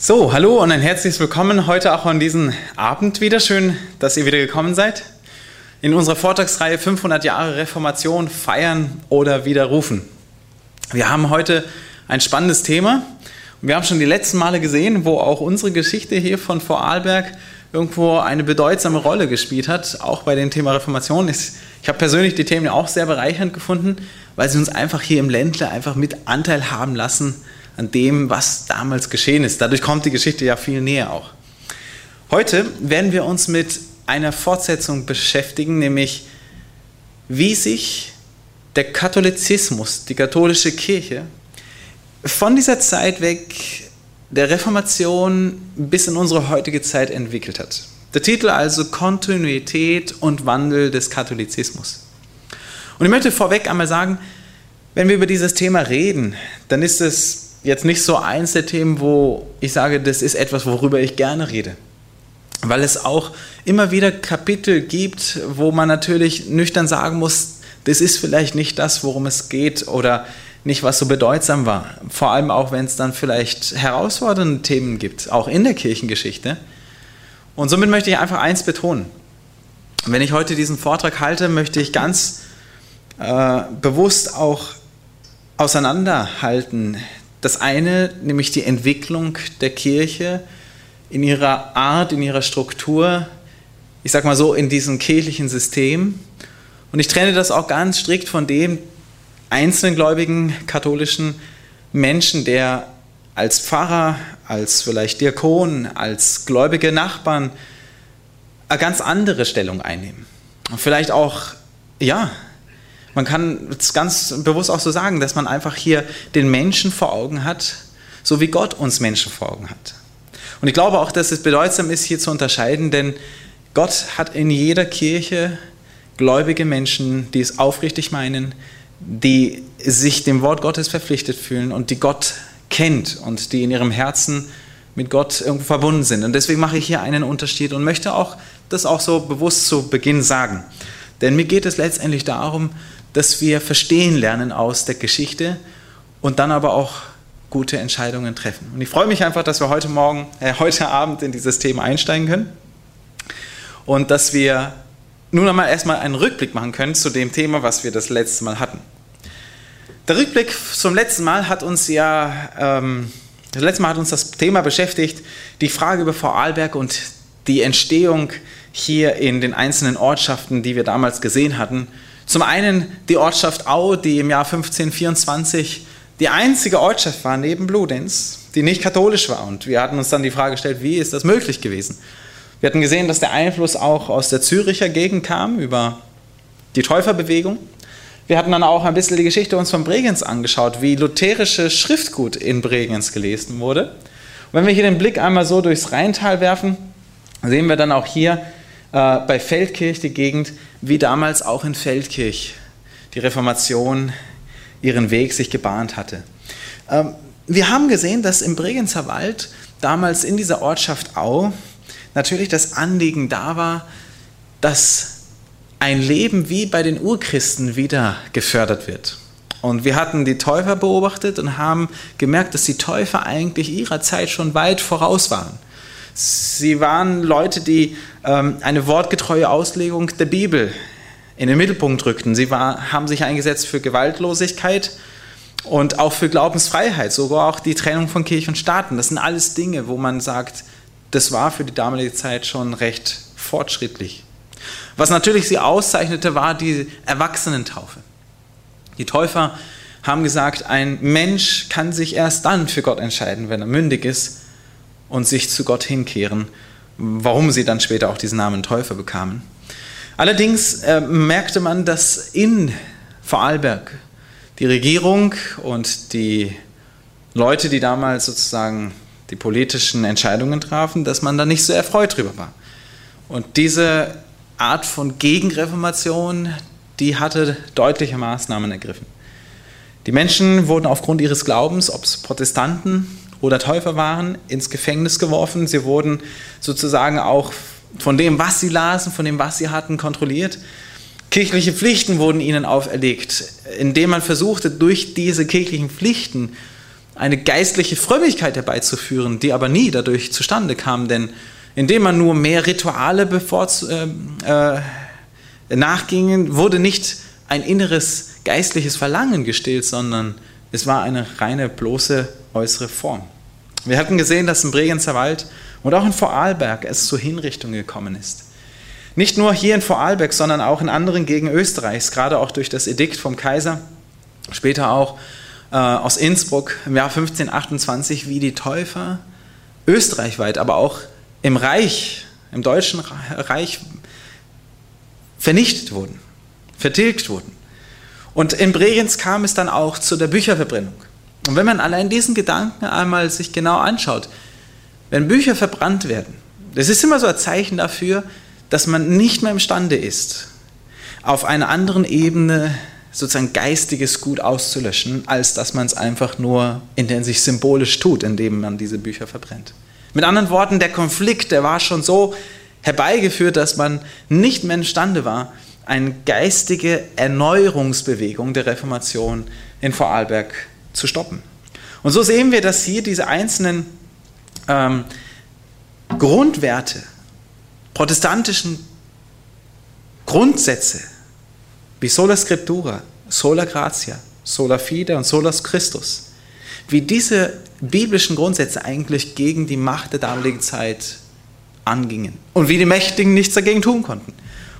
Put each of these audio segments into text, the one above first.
So, hallo und ein herzliches Willkommen heute auch an diesem Abend wieder. Schön, dass ihr wieder gekommen seid. In unserer Vortragsreihe 500 Jahre Reformation feiern oder widerrufen. Wir haben heute ein spannendes Thema. Wir haben schon die letzten Male gesehen, wo auch unsere Geschichte hier von Vorarlberg irgendwo eine bedeutsame Rolle gespielt hat, auch bei dem Thema Reformation. Ich habe persönlich die Themen auch sehr bereichernd gefunden, weil sie uns einfach hier im Ländle einfach mit Anteil haben lassen an dem, was damals geschehen ist. Dadurch kommt die Geschichte ja viel näher auch. Heute werden wir uns mit einer Fortsetzung beschäftigen, nämlich wie sich der Katholizismus, die katholische Kirche, von dieser Zeit weg der Reformation bis in unsere heutige Zeit entwickelt hat. Der Titel also Kontinuität und Wandel des Katholizismus. Und ich möchte vorweg einmal sagen, wenn wir über dieses Thema reden, dann ist es jetzt nicht so eins der Themen, wo ich sage, das ist etwas, worüber ich gerne rede. Weil es auch immer wieder Kapitel gibt, wo man natürlich nüchtern sagen muss, das ist vielleicht nicht das, worum es geht oder nicht, was so bedeutsam war. Vor allem auch, wenn es dann vielleicht herausfordernde Themen gibt, auch in der Kirchengeschichte. Und somit möchte ich einfach eins betonen. Wenn ich heute diesen Vortrag halte, möchte ich ganz äh, bewusst auch auseinanderhalten das eine, nämlich die Entwicklung der Kirche in ihrer Art, in ihrer Struktur, ich sag mal so, in diesem kirchlichen System. Und ich trenne das auch ganz strikt von dem einzelnen gläubigen katholischen Menschen, der als Pfarrer, als vielleicht Diakon, als gläubige Nachbarn eine ganz andere Stellung einnehmen. Und vielleicht auch, ja, man kann es ganz bewusst auch so sagen, dass man einfach hier den Menschen vor Augen hat, so wie Gott uns Menschen vor Augen hat. Und ich glaube auch, dass es bedeutsam ist, hier zu unterscheiden, denn Gott hat in jeder Kirche gläubige Menschen, die es aufrichtig meinen, die sich dem Wort Gottes verpflichtet fühlen und die Gott kennt und die in ihrem Herzen mit Gott irgendwo verbunden sind. Und deswegen mache ich hier einen Unterschied und möchte auch das auch so bewusst zu Beginn sagen. Denn mir geht es letztendlich darum, dass wir verstehen lernen aus der Geschichte und dann aber auch gute Entscheidungen treffen. Und ich freue mich einfach, dass wir heute Morgen, äh, heute Abend in dieses Thema einsteigen können und dass wir nun einmal erstmal einen Rückblick machen können zu dem Thema, was wir das letzte Mal hatten. Der Rückblick zum letzten Mal hat uns ja, ähm, das letzte Mal hat uns das Thema beschäftigt, die Frage über Vorarlberg und die Entstehung hier in den einzelnen Ortschaften, die wir damals gesehen hatten zum einen die Ortschaft Au, die im Jahr 1524 die einzige Ortschaft war neben Bludenz, die nicht katholisch war. Und wir hatten uns dann die Frage gestellt, wie ist das möglich gewesen? Wir hatten gesehen, dass der Einfluss auch aus der Züricher Gegend kam über die Täuferbewegung. Wir hatten dann auch ein bisschen die Geschichte uns von Bregenz angeschaut, wie lutherische Schriftgut in Bregenz gelesen wurde. Und wenn wir hier den Blick einmal so durchs Rheintal werfen, sehen wir dann auch hier äh, bei Feldkirch die Gegend, wie damals auch in Feldkirch die Reformation ihren Weg sich gebahnt hatte. Ähm, wir haben gesehen, dass im Bregenzer Wald damals in dieser Ortschaft Au natürlich das Anliegen da war, dass ein Leben wie bei den Urchristen wieder gefördert wird. Und wir hatten die Täufer beobachtet und haben gemerkt, dass die Täufer eigentlich ihrer Zeit schon weit voraus waren. Sie waren Leute, die ähm, eine wortgetreue Auslegung der Bibel in den Mittelpunkt rückten. Sie war, haben sich eingesetzt für Gewaltlosigkeit und auch für Glaubensfreiheit, sogar auch die Trennung von Kirche und Staaten. Das sind alles Dinge, wo man sagt, das war für die damalige Zeit schon recht fortschrittlich. Was natürlich sie auszeichnete, war die Erwachsenentaufe. Die Täufer haben gesagt, ein Mensch kann sich erst dann für Gott entscheiden, wenn er mündig ist und sich zu Gott hinkehren, warum sie dann später auch diesen Namen Täufer bekamen. Allerdings äh, merkte man, dass in Vorarlberg die Regierung und die Leute, die damals sozusagen die politischen Entscheidungen trafen, dass man da nicht so erfreut drüber war. Und diese Art von Gegenreformation, die hatte deutliche Maßnahmen ergriffen. Die Menschen wurden aufgrund ihres Glaubens, ob es Protestanten oder Täufer waren, ins Gefängnis geworfen. Sie wurden sozusagen auch von dem, was sie lasen, von dem, was sie hatten, kontrolliert. Kirchliche Pflichten wurden ihnen auferlegt, indem man versuchte, durch diese kirchlichen Pflichten eine geistliche Frömmigkeit herbeizuführen, die aber nie dadurch zustande kam, denn indem man nur mehr Rituale äh, äh, nachgingen, wurde nicht ein inneres geistliches Verlangen gestillt, sondern es war eine reine bloße äußere Form. Wir hatten gesehen, dass im Bregenzer Wald und auch in Vorarlberg es zur Hinrichtung gekommen ist. Nicht nur hier in Vorarlberg, sondern auch in anderen Gegenden Österreichs, gerade auch durch das Edikt vom Kaiser, später auch äh, aus Innsbruck im Jahr 1528, wie die Täufer österreichweit, aber auch im Reich, im Deutschen Reich vernichtet wurden, vertilgt wurden. Und in Bregenz kam es dann auch zu der Bücherverbrennung. Und wenn man allein diesen Gedanken einmal sich genau anschaut, wenn Bücher verbrannt werden, das ist immer so ein Zeichen dafür, dass man nicht mehr imstande ist, auf einer anderen Ebene sozusagen geistiges Gut auszulöschen, als dass man es einfach nur in der sich symbolisch tut, indem man diese Bücher verbrennt. Mit anderen Worten, der Konflikt, der war schon so herbeigeführt, dass man nicht mehr imstande war, eine geistige Erneuerungsbewegung der Reformation in Vorarlberg zu stoppen. Und so sehen wir, dass hier diese einzelnen ähm, Grundwerte, protestantischen Grundsätze, wie sola scriptura, sola gratia, sola fide und sola Christus, wie diese biblischen Grundsätze eigentlich gegen die Macht der damaligen Zeit angingen und wie die Mächtigen nichts dagegen tun konnten.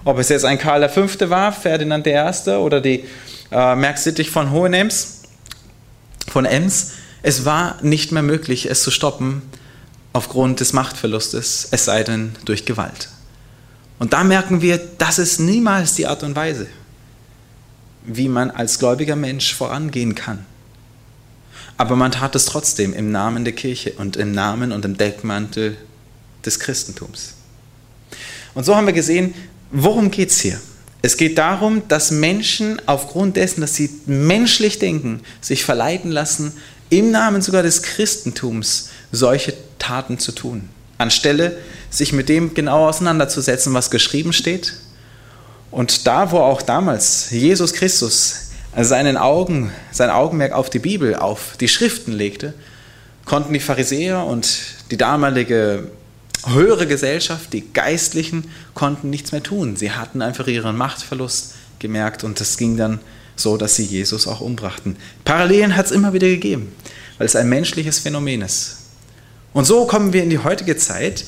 Ob es jetzt ein Karl V. war, Ferdinand I. oder die äh, Merksittig von Hohenems, von Ems, es war nicht mehr möglich, es zu stoppen aufgrund des Machtverlustes, es sei denn durch Gewalt. Und da merken wir, das ist niemals die Art und Weise, wie man als gläubiger Mensch vorangehen kann. Aber man tat es trotzdem im Namen der Kirche und im Namen und im Deckmantel des Christentums. Und so haben wir gesehen, worum geht es hier? Es geht darum, dass Menschen aufgrund dessen, dass sie menschlich denken, sich verleiten lassen, im Namen sogar des Christentums solche Taten zu tun, anstelle sich mit dem genau auseinanderzusetzen, was geschrieben steht. Und da, wo auch damals Jesus Christus seinen Augen, sein Augenmerk auf die Bibel, auf die Schriften legte, konnten die Pharisäer und die damalige höhere Gesellschaft, die Geistlichen, konnten nichts mehr tun. Sie hatten einfach ihren Machtverlust gemerkt und das ging dann so, dass sie Jesus auch umbrachten. Parallelen hat es immer wieder gegeben, weil es ein menschliches Phänomen ist. Und so kommen wir in die heutige Zeit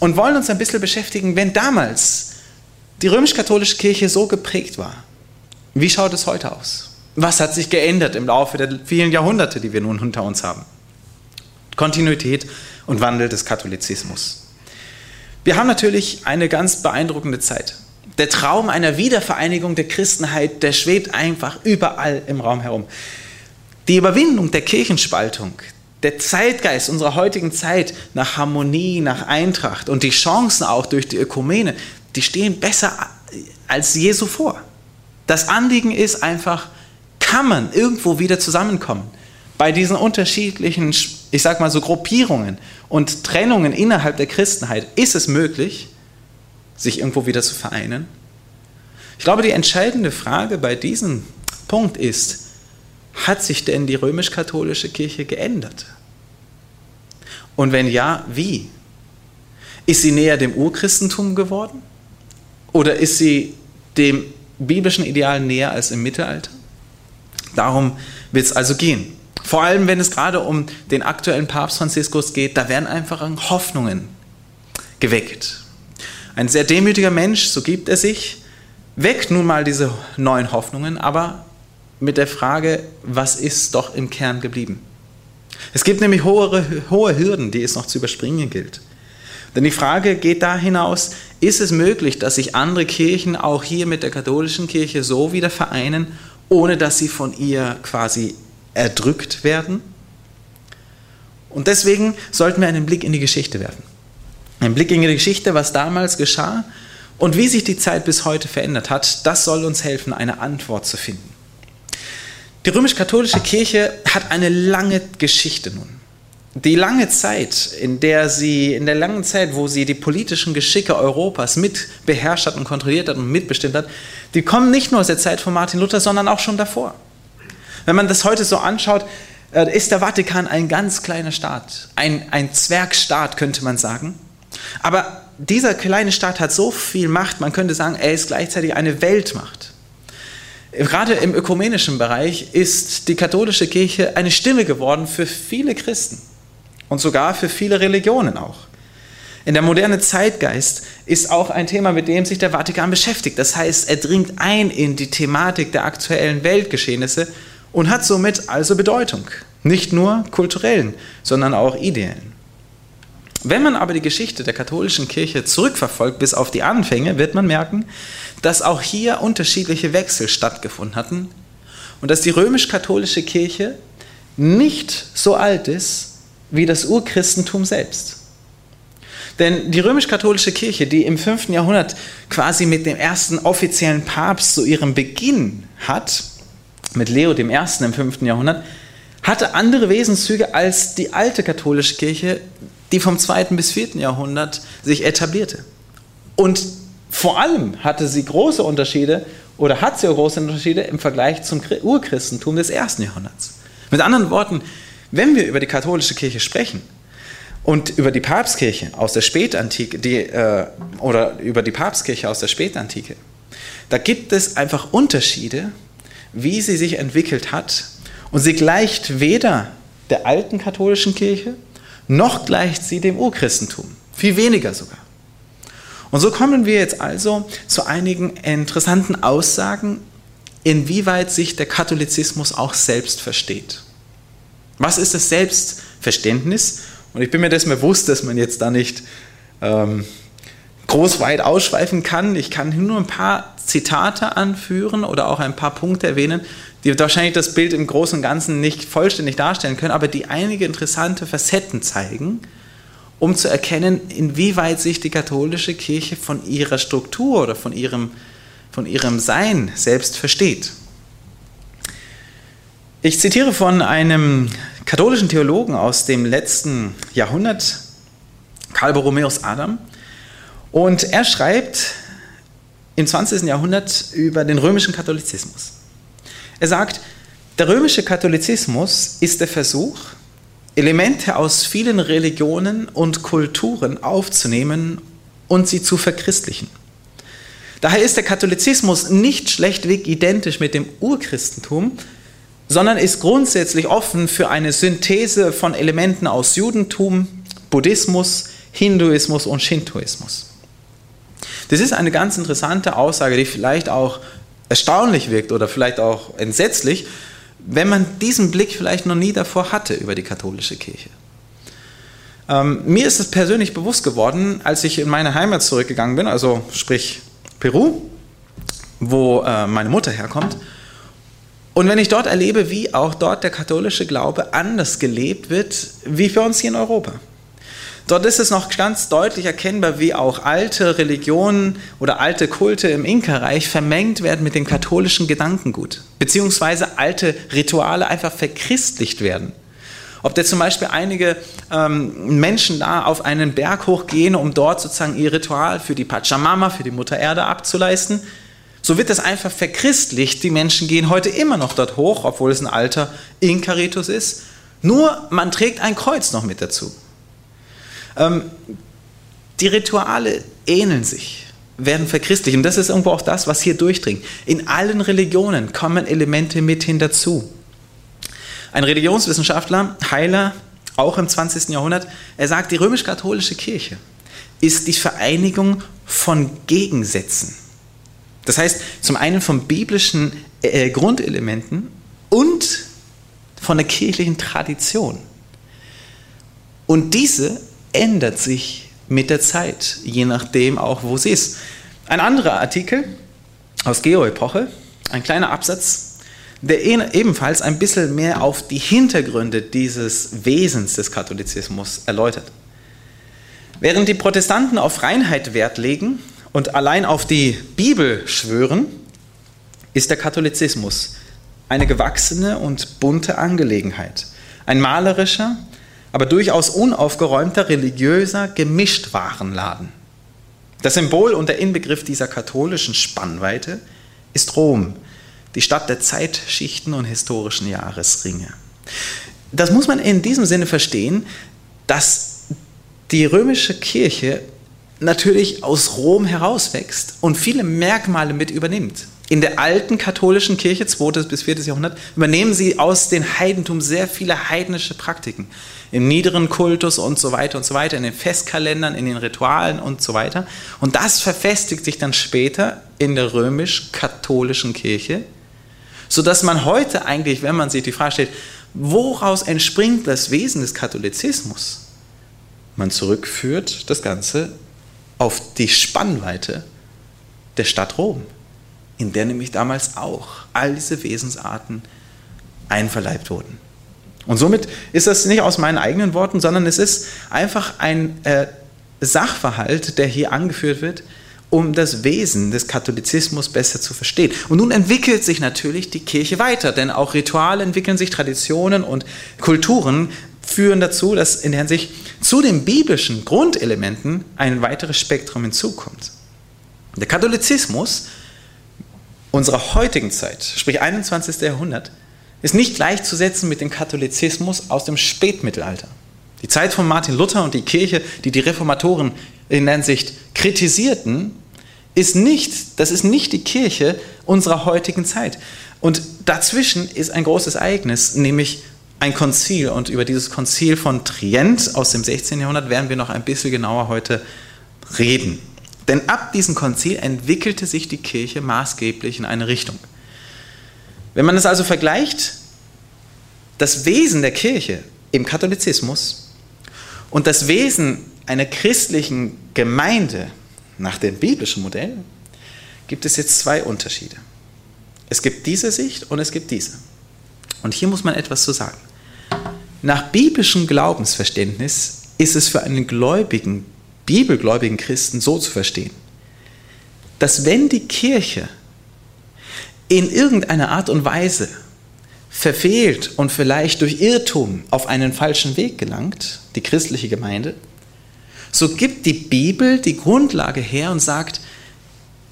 und wollen uns ein bisschen beschäftigen, wenn damals die römisch-katholische Kirche so geprägt war. Wie schaut es heute aus? Was hat sich geändert im Laufe der vielen Jahrhunderte, die wir nun hinter uns haben? Kontinuität und Wandel des Katholizismus. Wir haben natürlich eine ganz beeindruckende Zeit. Der Traum einer Wiedervereinigung der Christenheit, der schwebt einfach überall im Raum herum. Die Überwindung der Kirchenspaltung, der Zeitgeist unserer heutigen Zeit nach Harmonie, nach Eintracht und die Chancen auch durch die Ökumene, die stehen besser als je zuvor. Das Anliegen ist einfach, kann man irgendwo wieder zusammenkommen? Bei diesen unterschiedlichen, ich sag mal so Gruppierungen und Trennungen innerhalb der Christenheit, ist es möglich, sich irgendwo wieder zu vereinen? Ich glaube, die entscheidende Frage bei diesem Punkt ist, hat sich denn die römisch-katholische Kirche geändert? Und wenn ja, wie? Ist sie näher dem Urchristentum geworden? Oder ist sie dem biblischen Ideal näher als im Mittelalter? Darum wird es also gehen. Vor allem, wenn es gerade um den aktuellen Papst Franziskus geht, da werden einfach Hoffnungen geweckt. Ein sehr demütiger Mensch, so gibt er sich, weckt nun mal diese neuen Hoffnungen, aber mit der Frage, was ist doch im Kern geblieben? Es gibt nämlich hohe, hohe Hürden, die es noch zu überspringen gilt. Denn die Frage geht da hinaus, ist es möglich, dass sich andere Kirchen auch hier mit der katholischen Kirche so wieder vereinen, ohne dass sie von ihr quasi erdrückt werden? Und deswegen sollten wir einen Blick in die Geschichte werfen. Ein Blick in die Geschichte, was damals geschah und wie sich die Zeit bis heute verändert hat, das soll uns helfen, eine Antwort zu finden. Die römisch-katholische Kirche hat eine lange Geschichte nun die lange Zeit, in der sie, in der langen Zeit, wo sie die politischen Geschicke Europas mit beherrscht hat und kontrolliert hat und mitbestimmt hat, die kommen nicht nur aus der Zeit von Martin Luther, sondern auch schon davor. Wenn man das heute so anschaut, äh, ist der Vatikan ein ganz kleiner Staat, ein, ein Zwergstaat könnte man sagen. Aber dieser kleine Staat hat so viel Macht, man könnte sagen, er ist gleichzeitig eine Weltmacht. Gerade im ökumenischen Bereich ist die katholische Kirche eine Stimme geworden für viele Christen und sogar für viele Religionen auch. In der moderne Zeitgeist ist auch ein Thema, mit dem sich der Vatikan beschäftigt. Das heißt, er dringt ein in die Thematik der aktuellen Weltgeschehnisse und hat somit also Bedeutung. Nicht nur kulturellen, sondern auch ideellen. Wenn man aber die Geschichte der katholischen Kirche zurückverfolgt bis auf die Anfänge, wird man merken, dass auch hier unterschiedliche Wechsel stattgefunden hatten und dass die römisch-katholische Kirche nicht so alt ist wie das Urchristentum selbst. Denn die römisch-katholische Kirche, die im 5. Jahrhundert quasi mit dem ersten offiziellen Papst zu ihrem Beginn hat, mit Leo I. im 5. Jahrhundert, hatte andere Wesenszüge als die alte katholische Kirche, die vom 2. bis 4. Jahrhundert sich etablierte. Und vor allem hatte sie große Unterschiede oder hat sie große Unterschiede im Vergleich zum Urchristentum des 1. Jahrhunderts. Mit anderen Worten, wenn wir über die katholische Kirche sprechen und über die Papstkirche aus der Spätantike die, äh, oder über die Papstkirche aus der Spätantike, da gibt es einfach Unterschiede, wie sie sich entwickelt hat und sie gleicht weder der alten katholischen Kirche noch gleicht sie dem Urchristentum. Viel weniger sogar. Und so kommen wir jetzt also zu einigen interessanten Aussagen, inwieweit sich der Katholizismus auch selbst versteht. Was ist das Selbstverständnis? Und ich bin mir dessen bewusst, dass man jetzt da nicht ähm, groß weit ausschweifen kann. Ich kann nur ein paar Zitate anführen oder auch ein paar Punkte erwähnen, die wahrscheinlich das Bild im Großen und Ganzen nicht vollständig darstellen können, aber die einige interessante Facetten zeigen, um zu erkennen, inwieweit sich die katholische Kirche von ihrer Struktur oder von ihrem, von ihrem Sein selbst versteht. Ich zitiere von einem katholischen Theologen aus dem letzten Jahrhundert, Karl Borromäus Adam, und er schreibt im 20. Jahrhundert über den römischen Katholizismus. Er sagt, der römische Katholizismus ist der Versuch, Elemente aus vielen Religionen und Kulturen aufzunehmen und sie zu verchristlichen. Daher ist der Katholizismus nicht schlechtweg identisch mit dem Urchristentum, sondern ist grundsätzlich offen für eine Synthese von Elementen aus Judentum, Buddhismus, Hinduismus und Shintoismus. Das ist eine ganz interessante Aussage, die vielleicht auch erstaunlich wirkt oder vielleicht auch entsetzlich, wenn man diesen Blick vielleicht noch nie davor hatte über die katholische Kirche. Ähm, mir ist es persönlich bewusst geworden, als ich in meine Heimat zurückgegangen bin, also sprich Peru, wo äh, meine Mutter herkommt. Und wenn ich dort erlebe, wie auch dort der katholische Glaube anders gelebt wird, wie für uns hier in Europa. Dort ist es noch ganz deutlich erkennbar, wie auch alte Religionen oder alte Kulte im Inka-Reich vermengt werden mit dem katholischen Gedankengut, beziehungsweise alte Rituale einfach verchristlicht werden. Ob da zum Beispiel einige ähm, Menschen da auf einen Berg hochgehen, um dort sozusagen ihr Ritual für die Pachamama, für die Mutter Erde abzuleisten, so wird das einfach verchristlicht. Die Menschen gehen heute immer noch dort hoch, obwohl es ein alter Inka-Ritus ist. Nur man trägt ein Kreuz noch mit dazu. Ähm, die Rituale ähneln sich, werden verchristlich. Und das ist irgendwo auch das, was hier durchdringt. In allen Religionen kommen Elemente mit hin dazu. Ein Religionswissenschaftler, Heiler, auch im 20. Jahrhundert, er sagt, die römisch-katholische Kirche ist die Vereinigung von Gegensätzen. Das heißt, zum einen von biblischen äh, Grundelementen und von der kirchlichen Tradition. Und diese ändert sich mit der Zeit, je nachdem auch, wo sie ist. Ein anderer Artikel aus Geo-Epoche, ein kleiner Absatz, der ebenfalls ein bisschen mehr auf die Hintergründe dieses Wesens des Katholizismus erläutert. Während die Protestanten auf Reinheit Wert legen und allein auf die Bibel schwören, ist der Katholizismus eine gewachsene und bunte Angelegenheit. Ein malerischer, aber durchaus unaufgeräumter religiöser Gemischtwarenladen. Das Symbol und der Inbegriff dieser katholischen Spannweite ist Rom, die Stadt der Zeitschichten und historischen Jahresringe. das muss man in diesem Sinne verstehen, dass die römische Kirche natürlich aus Rom herauswächst und viele Merkmale mit übernimmt. In der alten katholischen Kirche, 2. bis 4. Jahrhundert, übernehmen sie aus dem Heidentum sehr viele heidnische Praktiken. Im niederen Kultus und so weiter und so weiter, in den Festkalendern, in den Ritualen und so weiter. Und das verfestigt sich dann später in der römisch-katholischen Kirche, sodass man heute eigentlich, wenn man sich die Frage stellt, woraus entspringt das Wesen des Katholizismus? Man zurückführt das Ganze auf die Spannweite der Stadt Rom, in der nämlich damals auch all diese Wesensarten einverleibt wurden. Und somit ist das nicht aus meinen eigenen Worten, sondern es ist einfach ein äh, Sachverhalt, der hier angeführt wird, um das Wesen des Katholizismus besser zu verstehen. Und nun entwickelt sich natürlich die Kirche weiter, denn auch Rituale entwickeln sich, Traditionen und Kulturen führen dazu, dass in der Hinsicht zu den biblischen Grundelementen ein weiteres Spektrum hinzukommt. Der Katholizismus unserer heutigen Zeit, sprich 21. Jahrhundert, ist nicht gleichzusetzen mit dem Katholizismus aus dem Spätmittelalter. Die Zeit von Martin Luther und die Kirche, die die Reformatoren in der Hinsicht kritisierten, ist nicht, das ist nicht die Kirche unserer heutigen Zeit. Und dazwischen ist ein großes Ereignis, nämlich ein Konzil. Und über dieses Konzil von Trient aus dem 16. Jahrhundert werden wir noch ein bisschen genauer heute reden. Denn ab diesem Konzil entwickelte sich die Kirche maßgeblich in eine Richtung. Wenn man es also vergleicht, das Wesen der Kirche im Katholizismus und das Wesen einer christlichen Gemeinde nach dem biblischen Modell, gibt es jetzt zwei Unterschiede. Es gibt diese Sicht und es gibt diese. Und hier muss man etwas zu sagen. Nach biblischem Glaubensverständnis ist es für einen gläubigen, bibelgläubigen Christen so zu verstehen, dass wenn die Kirche in irgendeiner Art und Weise verfehlt und vielleicht durch Irrtum auf einen falschen Weg gelangt, die christliche Gemeinde, so gibt die Bibel die Grundlage her und sagt,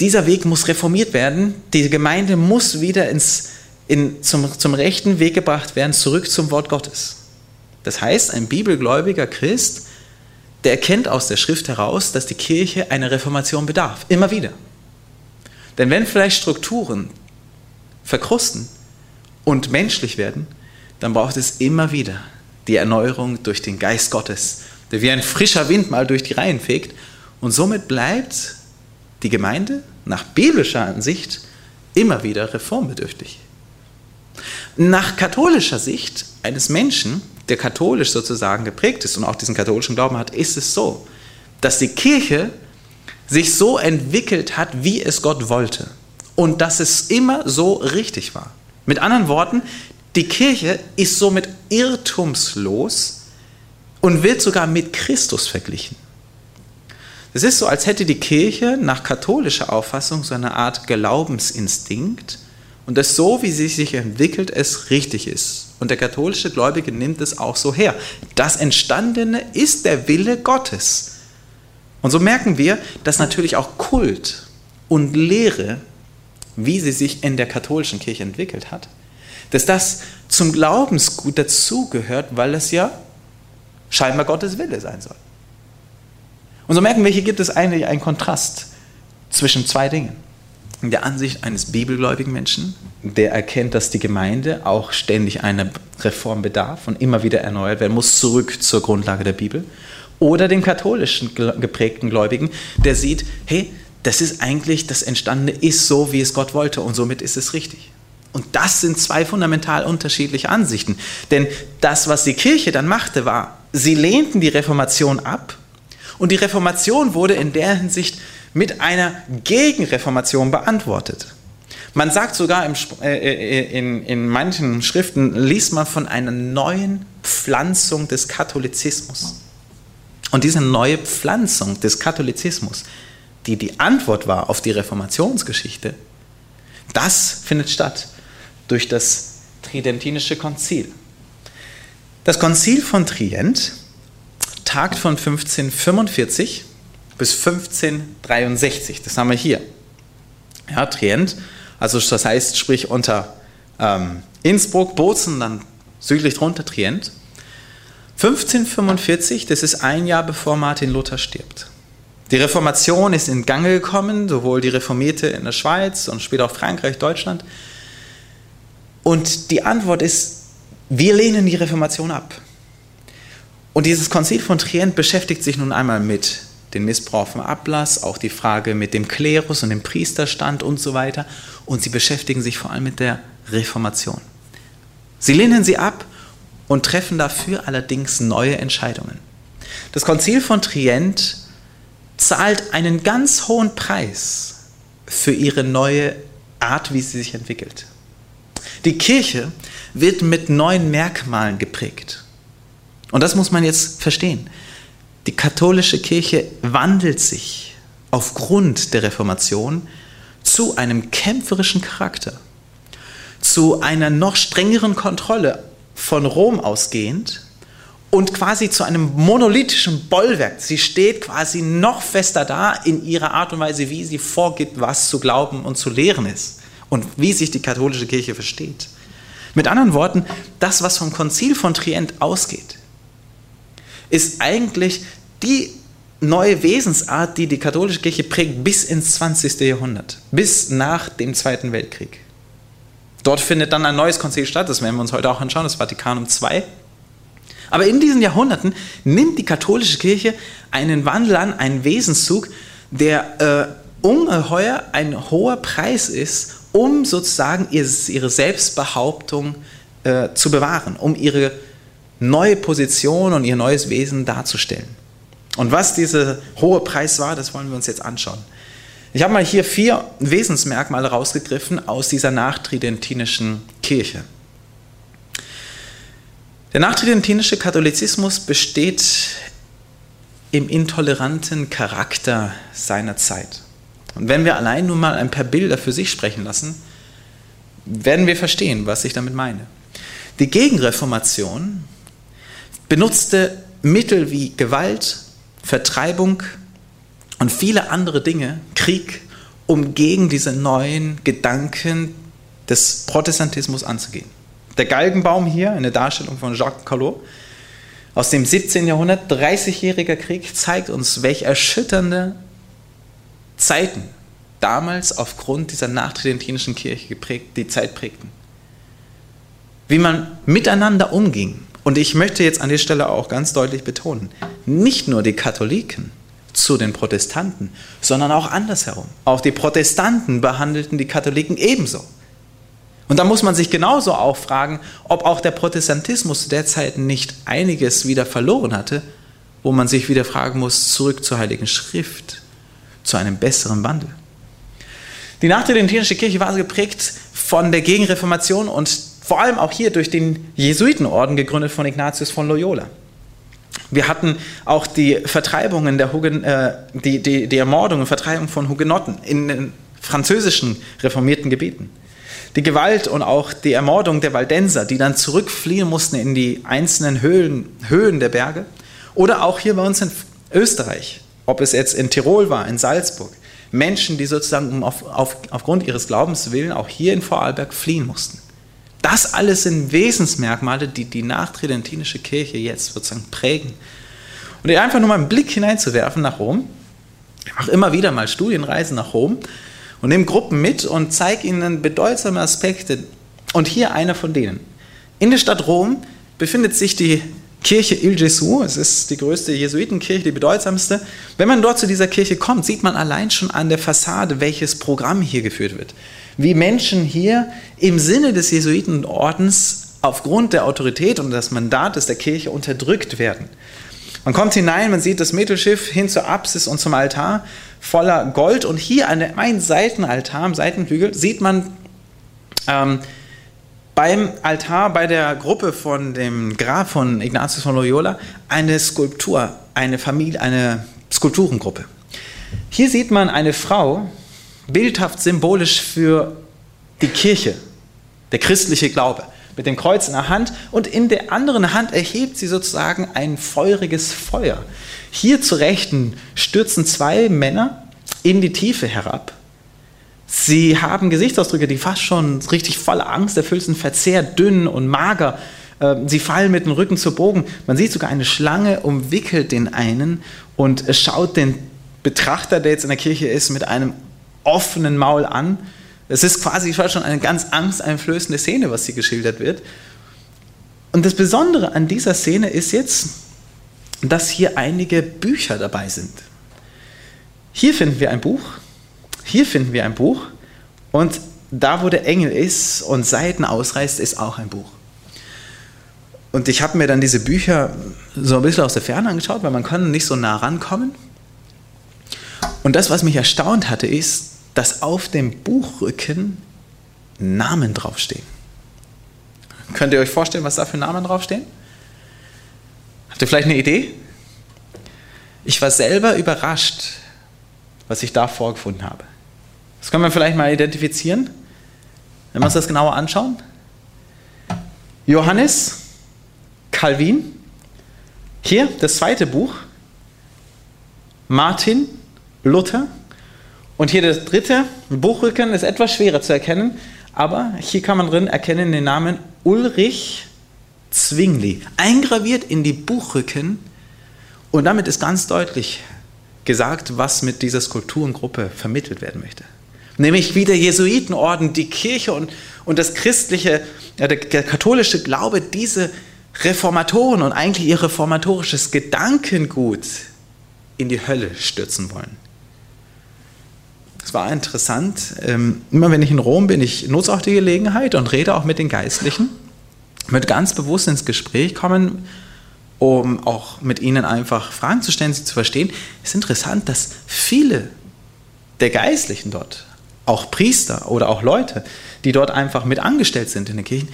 dieser Weg muss reformiert werden, die Gemeinde muss wieder ins, in, zum, zum rechten Weg gebracht werden, zurück zum Wort Gottes. Das heißt, ein bibelgläubiger Christ, der erkennt aus der Schrift heraus, dass die Kirche einer Reformation bedarf. Immer wieder. Denn wenn vielleicht Strukturen verkrusten und menschlich werden, dann braucht es immer wieder die Erneuerung durch den Geist Gottes, der wie ein frischer Wind mal durch die Reihen fegt. Und somit bleibt die Gemeinde nach biblischer Ansicht immer wieder reformbedürftig. Nach katholischer Sicht eines Menschen der katholisch sozusagen geprägt ist und auch diesen katholischen Glauben hat, ist es so, dass die Kirche sich so entwickelt hat, wie es Gott wollte. Und dass es immer so richtig war. Mit anderen Worten, die Kirche ist somit irrtumslos und wird sogar mit Christus verglichen. Es ist so, als hätte die Kirche nach katholischer Auffassung so eine Art Glaubensinstinkt und dass so, wie sie sich entwickelt, es richtig ist. Und der katholische Gläubige nimmt es auch so her. Das Entstandene ist der Wille Gottes. Und so merken wir, dass natürlich auch Kult und Lehre, wie sie sich in der katholischen Kirche entwickelt hat, dass das zum Glaubensgut dazugehört, weil es ja scheinbar Gottes Wille sein soll. Und so merken wir, hier gibt es eigentlich einen Kontrast zwischen zwei Dingen in der Ansicht eines bibelgläubigen Menschen, der erkennt, dass die Gemeinde auch ständig einer Reform bedarf und immer wieder erneuert werden muss, zurück zur Grundlage der Bibel. Oder den katholischen geprägten Gläubigen, der sieht, hey, das ist eigentlich, das Entstandene ist so, wie es Gott wollte und somit ist es richtig. Und das sind zwei fundamental unterschiedliche Ansichten. Denn das, was die Kirche dann machte, war, sie lehnten die Reformation ab und die Reformation wurde in der Hinsicht mit einer Gegenreformation beantwortet. Man sagt sogar im, äh, äh, in, in manchen Schriften, liest man von einer neuen Pflanzung des Katholizismus. Und diese neue Pflanzung des Katholizismus, die die Antwort war auf die Reformationsgeschichte, das findet statt durch das Tridentinische Konzil. Das Konzil von Trient tagt von 1545 bis 1563. Das haben wir hier. Ja, Trient, also das heißt, sprich unter ähm, Innsbruck, Bozen, dann südlich drunter Trient. 1545, das ist ein Jahr bevor Martin Luther stirbt. Die Reformation ist in Gange gekommen, sowohl die Reformierte in der Schweiz und später auch Frankreich, Deutschland. Und die Antwort ist, wir lehnen die Reformation ab. Und dieses Konzil von Trient beschäftigt sich nun einmal mit dem Missbrauch vom Ablass, auch die Frage mit dem Klerus und dem Priesterstand und so weiter. Und sie beschäftigen sich vor allem mit der Reformation. Sie lehnen sie ab und treffen dafür allerdings neue Entscheidungen. Das Konzil von Trient zahlt einen ganz hohen Preis für ihre neue Art, wie sie sich entwickelt. Die Kirche wird mit neuen Merkmalen geprägt. Und das muss man jetzt verstehen. Die katholische Kirche wandelt sich aufgrund der Reformation zu einem kämpferischen Charakter, zu einer noch strengeren Kontrolle von Rom ausgehend und quasi zu einem monolithischen Bollwerk. Sie steht quasi noch fester da in ihrer Art und Weise, wie sie vorgibt, was zu glauben und zu lehren ist und wie sich die katholische Kirche versteht. Mit anderen Worten, das, was vom Konzil von Trient ausgeht, ist eigentlich die neue Wesensart, die die katholische Kirche prägt bis ins 20. Jahrhundert, bis nach dem Zweiten Weltkrieg. Dort findet dann ein neues Konzil statt, das werden wir uns heute auch anschauen, das Vatikanum II. Aber in diesen Jahrhunderten nimmt die katholische Kirche einen Wandel an, einen Wesenszug, der äh, ungeheuer ein hoher Preis ist, um sozusagen ihre Selbstbehauptung äh, zu bewahren, um ihre neue Position und ihr neues Wesen darzustellen. Und was dieser hohe Preis war, das wollen wir uns jetzt anschauen. Ich habe mal hier vier Wesensmerkmale rausgegriffen aus dieser nachtridentinischen Kirche. Der nachtridentinische Katholizismus besteht im intoleranten Charakter seiner Zeit. Und wenn wir allein nur mal ein paar Bilder für sich sprechen lassen, werden wir verstehen, was ich damit meine. Die Gegenreformation benutzte Mittel wie Gewalt, Vertreibung und viele andere Dinge, Krieg, um gegen diese neuen Gedanken des Protestantismus anzugehen. Der Galgenbaum hier, eine Darstellung von Jacques Collot aus dem 17. Jahrhundert, 30-jähriger Krieg, zeigt uns, welche erschütternde Zeiten damals aufgrund dieser nachtridentinischen Kirche geprägt, die Zeit prägten. Wie man miteinander umging, und ich möchte jetzt an der Stelle auch ganz deutlich betonen, nicht nur die Katholiken zu den Protestanten, sondern auch andersherum. Auch die Protestanten behandelten die Katholiken ebenso. Und da muss man sich genauso auch fragen, ob auch der Protestantismus derzeit nicht einiges wieder verloren hatte, wo man sich wieder fragen muss, zurück zur Heiligen Schrift, zu einem besseren Wandel. Die nachtridentinische Kirche war geprägt von der Gegenreformation und vor allem auch hier durch den Jesuitenorden gegründet von Ignatius von Loyola. Wir hatten auch die Vertreibungen der Hugen, äh, die, die, die Ermordung und Vertreibung von Hugenotten in den französischen reformierten Gebieten. Die Gewalt und auch die Ermordung der Waldenser, die dann zurückfliehen mussten in die einzelnen Höhen, Höhen der Berge. Oder auch hier bei uns in Österreich, ob es jetzt in Tirol war, in Salzburg. Menschen, die sozusagen auf, auf, aufgrund ihres Glaubens willen auch hier in Vorarlberg fliehen mussten. Das alles sind Wesensmerkmale, die die nachtridentinische Kirche jetzt sozusagen prägen. Und einfach nur mal einen Blick hineinzuwerfen nach Rom. Ich mache immer wieder mal Studienreisen nach Rom und nehme Gruppen mit und zeige ihnen bedeutsame Aspekte. Und hier einer von denen. In der Stadt Rom befindet sich die Kirche Il Gesù, es ist die größte Jesuitenkirche, die bedeutsamste. Wenn man dort zu dieser Kirche kommt, sieht man allein schon an der Fassade, welches Programm hier geführt wird wie Menschen hier im Sinne des Jesuitenordens aufgrund der Autorität und des Mandates der Kirche unterdrückt werden. Man kommt hinein, man sieht das Mittelschiff hin zur Apsis und zum Altar voller Gold und hier an einem Seitenaltar, am Seitenhügel, sieht man ähm, beim Altar bei der Gruppe von dem Grab von Ignatius von Loyola eine Skulptur, eine Familie, eine Skulpturengruppe. Hier sieht man eine Frau, bildhaft symbolisch für die Kirche, der christliche Glaube, mit dem Kreuz in der Hand und in der anderen Hand erhebt sie sozusagen ein feuriges Feuer. Hier zu Rechten stürzen zwei Männer in die Tiefe herab. Sie haben Gesichtsausdrücke, die fast schon richtig voller Angst erfüllt sind, verzehrt, dünn und mager Ähm, sie fallen mit dem Rücken zu Bogen. Man sieht sogar eine Schlange umwickelt den einen und schaut den Betrachter, der jetzt in der Kirche ist, mit einem offenen Maul an. Es ist quasi schon eine ganz angsteinflößende Szene, was hier geschildert wird. Und das Besondere an dieser Szene ist jetzt, dass hier einige Bücher dabei sind. Hier finden wir ein Buch, hier finden wir ein Buch und da, wo der Engel ist und Seiten ausreißt, ist auch ein Buch. Und ich habe mir dann diese Bücher so ein bisschen aus der Ferne angeschaut, weil man kann nicht so nah rankommen. Und das, was mich erstaunt hatte, ist, dass auf dem Buchrücken Namen draufstehen. Könnt ihr euch vorstellen, was da für Namen draufstehen? Habt ihr vielleicht eine Idee? Ich war selber überrascht, was ich da vorgefunden habe. Das können wir vielleicht mal identifizieren, wenn wir uns das genauer anschauen. Johannes, Calvin, hier das zweite Buch, Martin, Luther. Und hier das dritte, Buchrücken, ist etwas schwerer zu erkennen, aber hier kann man drin erkennen den Namen Ulrich Zwingli, eingraviert in die Buchrücken. Und damit ist ganz deutlich gesagt, was mit dieser Skulpturengruppe vermittelt werden möchte. Nämlich wie der Jesuitenorden, die Kirche und, und das christliche, ja, der, der katholische Glaube diese Reformatoren und eigentlich ihr reformatorisches Gedankengut in die Hölle stürzen wollen. Es war interessant. Ähm, immer wenn ich in Rom bin, ich nutze auch die Gelegenheit und rede auch mit den Geistlichen, mit ganz bewusst ins Gespräch kommen, um auch mit ihnen einfach Fragen zu stellen, sie zu verstehen. Es ist interessant, dass viele der Geistlichen dort, auch Priester oder auch Leute, die dort einfach mit angestellt sind in den Kirchen,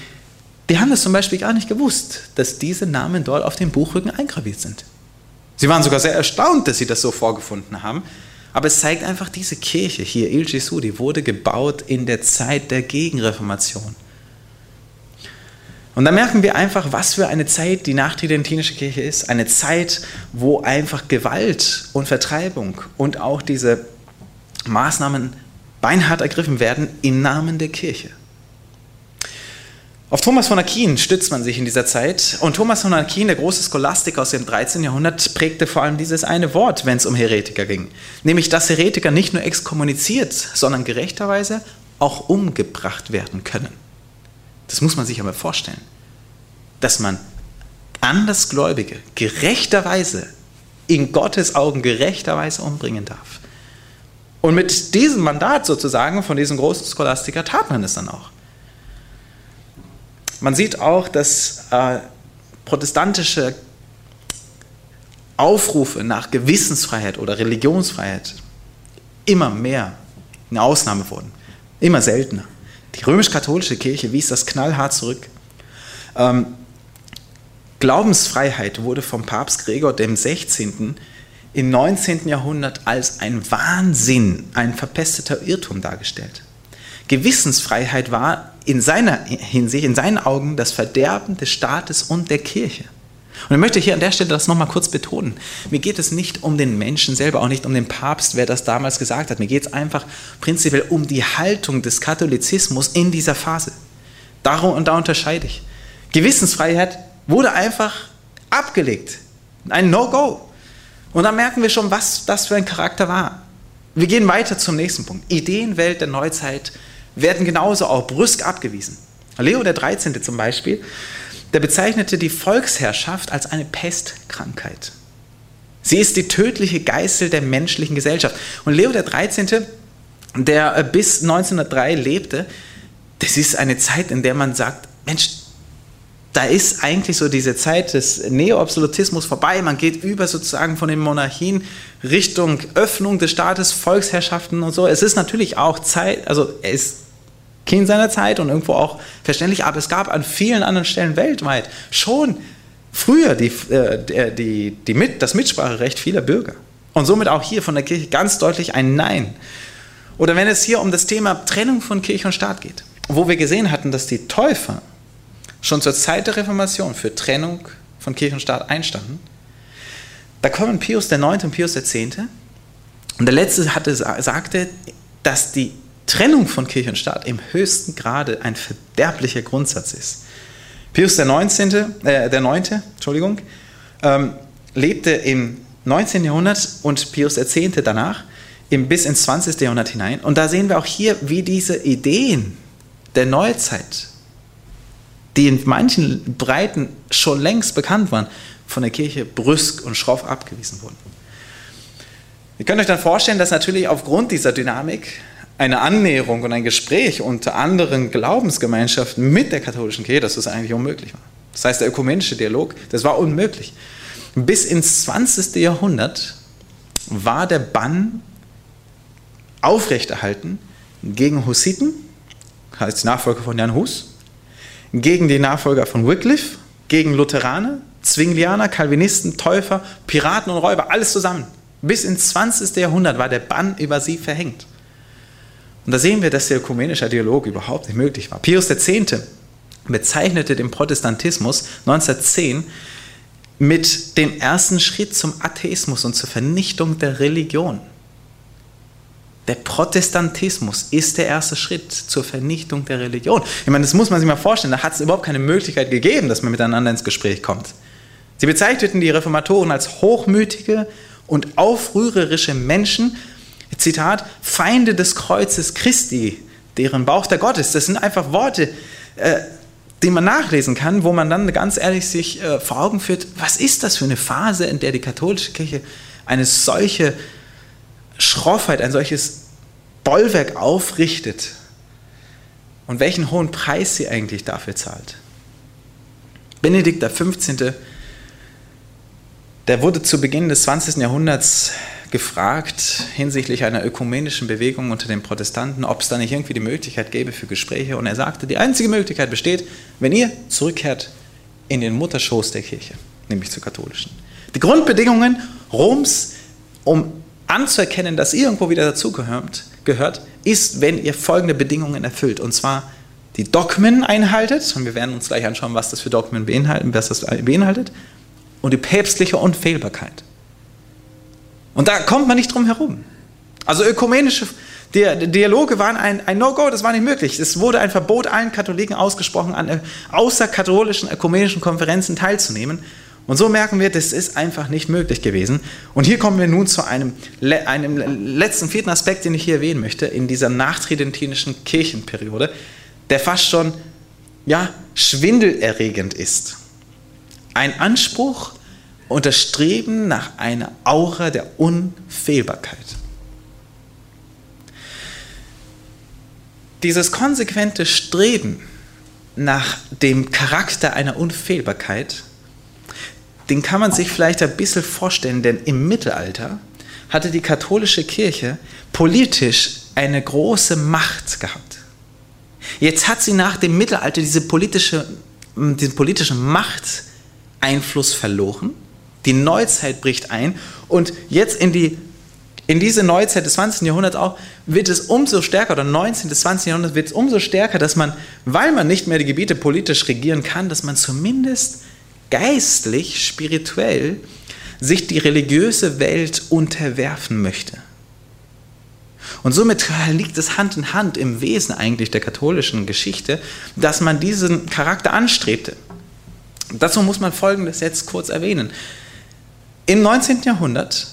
die haben das zum Beispiel gar nicht gewusst, dass diese Namen dort auf dem Buchrücken eingraviert sind. Sie waren sogar sehr erstaunt, dass sie das so vorgefunden haben. Aber es zeigt einfach, diese Kirche hier, Il Gesù, die wurde gebaut in der Zeit der Gegenreformation. Und da merken wir einfach, was für eine Zeit die nachtridentinische Kirche ist. Eine Zeit, wo einfach Gewalt und Vertreibung und auch diese Maßnahmen beinhart ergriffen werden im Namen der Kirche. Auf Thomas von Aquin stützt man sich in dieser Zeit. Und Thomas von Aquin, der große Scholastiker aus dem 13. Jahrhundert, prägte vor allem dieses eine Wort, wenn es um Heretiker ging. Nämlich, dass Heretiker nicht nur exkommuniziert, sondern gerechterweise auch umgebracht werden können. Das muss man sich aber vorstellen. Dass man Andersgläubige gerechterweise, in Gottes Augen gerechterweise umbringen darf. Und mit diesem Mandat sozusagen von diesem großen Scholastiker tat man es dann auch. Man sieht auch, dass äh, protestantische Aufrufe nach Gewissensfreiheit oder Religionsfreiheit immer mehr eine Ausnahme wurden, immer seltener. Die römisch-katholische Kirche wies das knallhart zurück. Ähm, Glaubensfreiheit wurde vom Papst Gregor dem 16. im 19. Jahrhundert als ein Wahnsinn, ein verpesteter Irrtum dargestellt. Gewissensfreiheit war in seiner Hinsicht, in seinen Augen, das Verderben des Staates und der Kirche. Und ich möchte hier an der Stelle das nochmal kurz betonen. Mir geht es nicht um den Menschen selber, auch nicht um den Papst, wer das damals gesagt hat. Mir geht es einfach prinzipiell um die Haltung des Katholizismus in dieser Phase. Darum und da unterscheide ich. Gewissensfreiheit wurde einfach abgelegt. Ein No-Go. Und da merken wir schon, was das für ein Charakter war. Wir gehen weiter zum nächsten Punkt. Ideenwelt der Neuzeit werden genauso auch brüsk abgewiesen. Leo der 13. zum Beispiel, der bezeichnete die Volksherrschaft als eine Pestkrankheit. Sie ist die tödliche Geißel der menschlichen Gesellschaft. Und Leo der 13., der äh, bis 1903 lebte, das ist eine Zeit, in der man sagt, Mensch, da ist eigentlich so diese Zeit des Neoabsolutismus vorbei. Man geht über sozusagen von den Monarchien Richtung Öffnung des Staates, Volksherrschaften und so. Es ist natürlich auch Zeit, also er ist Kind seiner Zeit und irgendwo auch verständlich, aber es gab an vielen anderen Stellen weltweit schon früher die, äh, die, die mit, das Mitspracherecht vieler Bürger. Und somit auch hier von der Kirche ganz deutlich ein Nein. Oder wenn es hier um das Thema Trennung von Kirche und Staat geht, wo wir gesehen hatten, dass die Täufer schon zur Zeit der Reformation für Trennung von Kirche und Staat einstanden, da kommen Pius IX. und Pius X. Und der letzte hatte, sagte, dass die Trennung von Kirche und Staat im höchsten Grade ein verderblicher Grundsatz ist. Pius der 19., äh, der 9., Entschuldigung, ähm, lebte im 19. Jahrhundert und Pius 10. danach im, bis ins 20. Jahrhundert hinein. Und da sehen wir auch hier, wie diese Ideen der Neuzeit, die in manchen Breiten schon längst bekannt waren, von der Kirche brüsk und schroff abgewiesen wurden. Ihr könnt euch dann vorstellen, dass natürlich aufgrund dieser Dynamik eine Annäherung und ein Gespräch unter anderen Glaubensgemeinschaften mit der katholischen Kirche, dass das eigentlich unmöglich war. Das heißt, der ökumenische Dialog, das war unmöglich. Bis ins 20. Jahrhundert war der Bann aufrechterhalten gegen Hussiten, heißt Nachfolger von Jan Hus, gegen die Nachfolger von Wycliffe, gegen Lutheraner, Zwinglianer, Calvinisten, Täufer, Piraten und Räuber, alles zusammen. Bis ins 20. Jahrhundert war der Bann über sie verhängt. Und da sehen wir, dass der ökumenische Dialog überhaupt nicht möglich war. Pius X. bezeichnete den Protestantismus 1910 mit dem ersten Schritt zum Atheismus und zur Vernichtung der Religion. Der Protestantismus ist der erste Schritt zur Vernichtung der Religion. Ich meine, das muss man sich mal vorstellen. Da hat es überhaupt keine Möglichkeit gegeben, dass man miteinander ins Gespräch kommt. Sie bezeichneten die Reformatoren als hochmütige und aufrührerische Menschen, Zitat, Feinde des Kreuzes Christi, deren Bauch der Gott ist. Das sind einfach Worte, äh, die man nachlesen kann, wo man dann ganz ehrlich sich äh, vor Augen führt, was ist das für eine Phase, in der die katholische Kirche eine solche Schroffheit, ein solches Bollwerk aufrichtet und welchen hohen Preis sie eigentlich dafür zahlt. Benedikt XV., der wurde zu Beginn des 20. Jahrhunderts gefragt hinsichtlich einer ökumenischen Bewegung unter den Protestanten, ob es da nicht irgendwie die Möglichkeit gäbe für Gespräche. Und er sagte, die einzige Möglichkeit besteht, wenn ihr zurückkehrt in den Mutterschoß der Kirche, nämlich zur katholischen. Die Grundbedingungen Roms, um anzuerkennen, dass ihr irgendwo wieder dazugehört, gehört, ist, wenn ihr folgende Bedingungen erfüllt. Und zwar die Dogmen einhaltet, und wir werden uns gleich anschauen, was das für Dogmen beinhalten, was das beinhaltet, und die päpstliche Unfehlbarkeit. Und da kommt man nicht drum herum. Also ökumenische Dialoge waren ein, ein No-Go, das war nicht möglich. Es wurde ein Verbot allen Katholiken ausgesprochen, an äh, außerkatholischen ökumenischen Konferenzen teilzunehmen. Und so merken wir, das ist einfach nicht möglich gewesen. Und hier kommen wir nun zu einem, einem letzten, vierten Aspekt, den ich hier erwähnen möchte, in dieser nachtridentinischen Kirchenperiode, der fast schon ja, schwindelerregend ist. Ein Anspruch und das Streben nach einer Aura der Unfehlbarkeit. Dieses konsequente Streben nach dem Charakter einer Unfehlbarkeit, den kann man sich vielleicht ein bisschen vorstellen, denn im Mittelalter hatte die katholische Kirche politisch eine große Macht gehabt. Jetzt hat sie nach dem Mittelalter diese politische, diesen politischen Machteinfluss verloren die Neuzeit bricht ein und jetzt in die in diese Neuzeit des 20. Jahrhunderts auch wird es umso stärker, oder 19. bis 20. Jahrhundert wird es umso stärker, dass man, weil man nicht mehr die Gebiete politisch regieren kann, dass man zumindest geistlich, spirituell sich die religiöse Welt unterwerfen möchte. Und somit liegt es Hand in Hand im Wesen eigentlich der katholischen Geschichte, dass man diesen Charakter anstrebte. Dazu muss man Folgendes jetzt kurz erwähnen. Im 19. Jahrhundert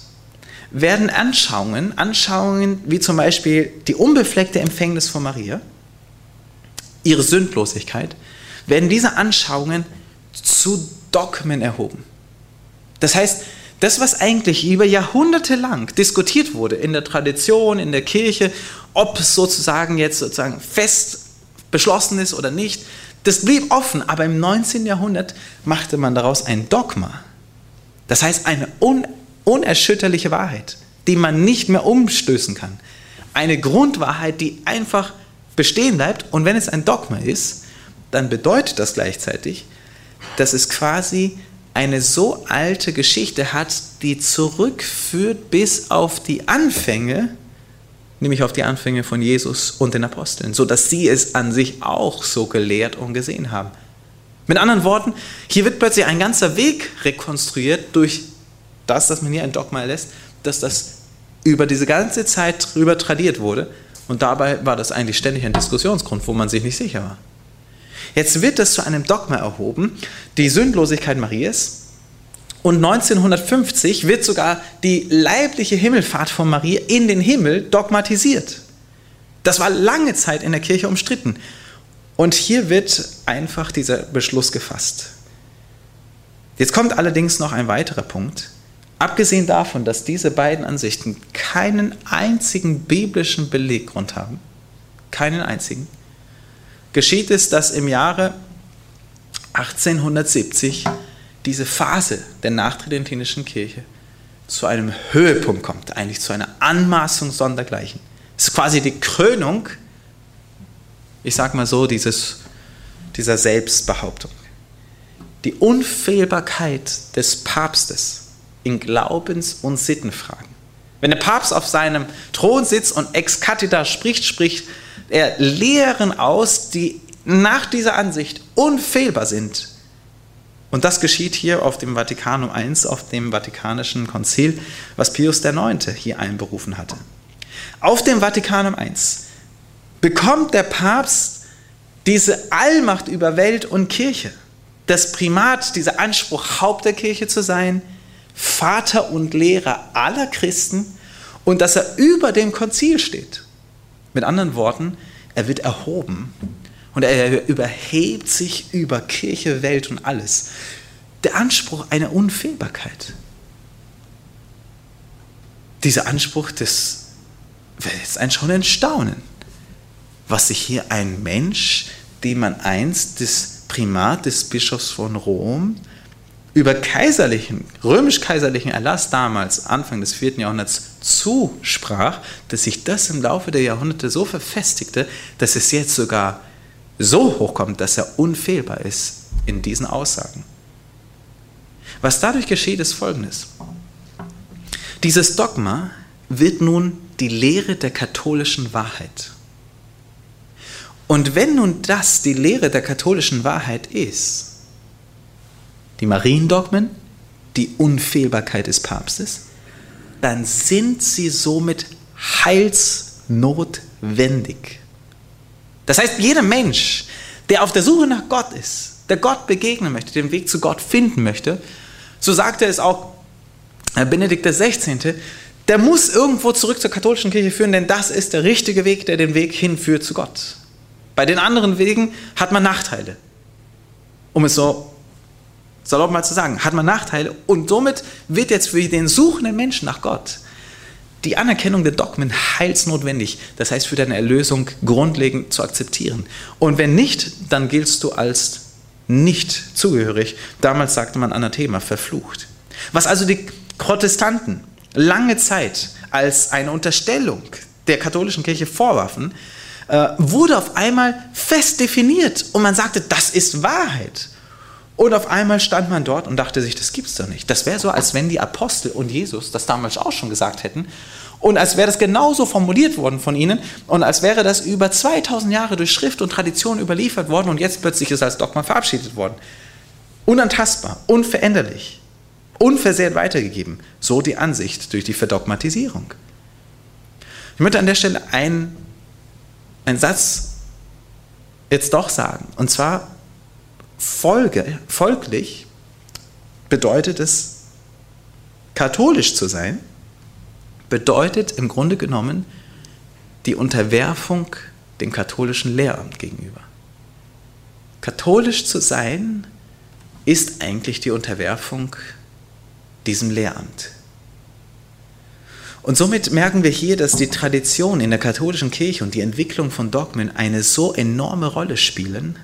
werden Anschauungen, Anschauungen wie zum Beispiel die unbefleckte Empfängnis von Maria, ihre Sündlosigkeit, werden diese Anschauungen zu Dogmen erhoben. Das heißt, das, was eigentlich über Jahrhunderte lang diskutiert wurde in der Tradition, in der Kirche, ob es sozusagen jetzt sozusagen fest beschlossen ist oder nicht, das blieb offen, aber im 19. Jahrhundert machte man daraus ein Dogma. Das heißt, eine un unerschütterliche Wahrheit, die man nicht mehr umstößen kann. Eine Grundwahrheit, die einfach bestehen bleibt. Und wenn es ein Dogma ist, dann bedeutet das gleichzeitig, dass es quasi eine so alte Geschichte hat, die zurückführt bis auf die Anfänge, nämlich auf die Anfänge von Jesus und den Aposteln, sodass sie es an sich auch so gelehrt und gesehen haben. Mit anderen Worten, hier wird plötzlich ein ganzer Weg rekonstruiert durch das, dass man hier ein Dogma lässt, dass das über diese ganze Zeit drüber tradiert wurde. Und dabei war das eigentlich ständig ein Diskussionsgrund, wo man sich nicht sicher war. Jetzt wird das zu einem Dogma erhoben, die Sündlosigkeit Marias. Und 1950 wird sogar die leibliche Himmelfahrt von Maria in den Himmel dogmatisiert. Das war lange Zeit in der Kirche umstritten. Und hier wird einfach dieser Beschluss gefasst. Jetzt kommt allerdings noch ein weiterer Punkt. Abgesehen davon, dass diese beiden Ansichten keinen einzigen biblischen Beleggrund haben, keinen einzigen, geschieht es, dass im Jahre 1870 diese Phase der nachtridentinischen Kirche zu einem Höhepunkt kommt, eigentlich zu einer Anmaßung sondergleichen. Es ist quasi die Krönung, ich sage mal so, dieses, dieser Selbstbehauptung. Die Unfehlbarkeit des Papstes in Glaubens- und Sittenfragen. Wenn der Papst auf seinem Thron sitzt und ex cathedra spricht, spricht er Lehren aus, die nach dieser Ansicht unfehlbar sind. Und das geschieht hier auf dem Vatikanum I, auf dem Vatikanischen Konzil, was Pius IX. hier einberufen hatte. Auf dem Vatikanum I bekommt der Papst diese Allmacht über Welt und Kirche, das Primat, dieser Anspruch, Haupt der Kirche zu sein, Vater und Lehrer aller Christen und dass er über dem Konzil steht. Mit anderen Worten, er wird erhoben und er überhebt sich über Kirche, Welt und alles. Der Anspruch einer Unfehlbarkeit. Dieser Anspruch des, jetzt ein schon Staunen, was sich hier ein Mensch, dem man einst das Primat des Bischofs von Rom über kaiserlichen, römisch-kaiserlichen Erlass damals, Anfang des 4. Jahrhunderts, zusprach, dass sich das im Laufe der Jahrhunderte so verfestigte, dass es jetzt sogar so hochkommt, dass er unfehlbar ist in diesen Aussagen. Was dadurch geschieht, ist folgendes. Dieses Dogma wird nun die Lehre der katholischen Wahrheit. Und wenn nun das die Lehre der katholischen Wahrheit ist, die Mariendogmen, die Unfehlbarkeit des Papstes, dann sind sie somit heilsnotwendig. Das heißt, jeder Mensch, der auf der Suche nach Gott ist, der Gott begegnen möchte, den Weg zu Gott finden möchte, so sagte es auch Benedikt XVI., der muss irgendwo zurück zur katholischen Kirche führen, denn das ist der richtige Weg, der den Weg hinführt zu Gott. Bei den anderen Wegen hat man Nachteile. Um es so salopp mal zu sagen, hat man Nachteile und somit wird jetzt für den suchenden Menschen nach Gott die Anerkennung der Dogmen heilsnotwendig, das heißt für deine Erlösung grundlegend zu akzeptieren. Und wenn nicht, dann giltst du als nicht zugehörig. Damals sagte man Anathema, verflucht. Was also die Protestanten lange Zeit als eine Unterstellung der katholischen Kirche vorwarfen, äh, wurde auf einmal fest definiert und man sagte, das ist Wahrheit. Und auf einmal stand man dort und dachte sich, das gibt's doch nicht. Das wäre so, als wenn die Apostel und Jesus das damals auch schon gesagt hätten. Und als wäre das genauso formuliert worden von ihnen und als wäre das über 2000 Jahre durch Schrift und Tradition überliefert worden und jetzt plötzlich ist als Dogma verabschiedet worden. Unantastbar, unveränderlich, unversehrt weitergegeben. So die Ansicht durch die Verdogmatisierung. Ich möchte an der Stelle einen, einen Satz jetzt doch sagen. Und zwar Folge, folglich bedeutet es, katholisch zu sein, bedeutet im Grunde genommen die Unterwerfung dem katholischen Lehramt gegenüber. Katholisch zu sein ist eigentlich die Unterwerfung diesem Lehramt. Und somit merken wir hier, dass die Tradition in der katholischen Kirche und die Entwicklung von Dogmen eine so enorme Rolle spielen,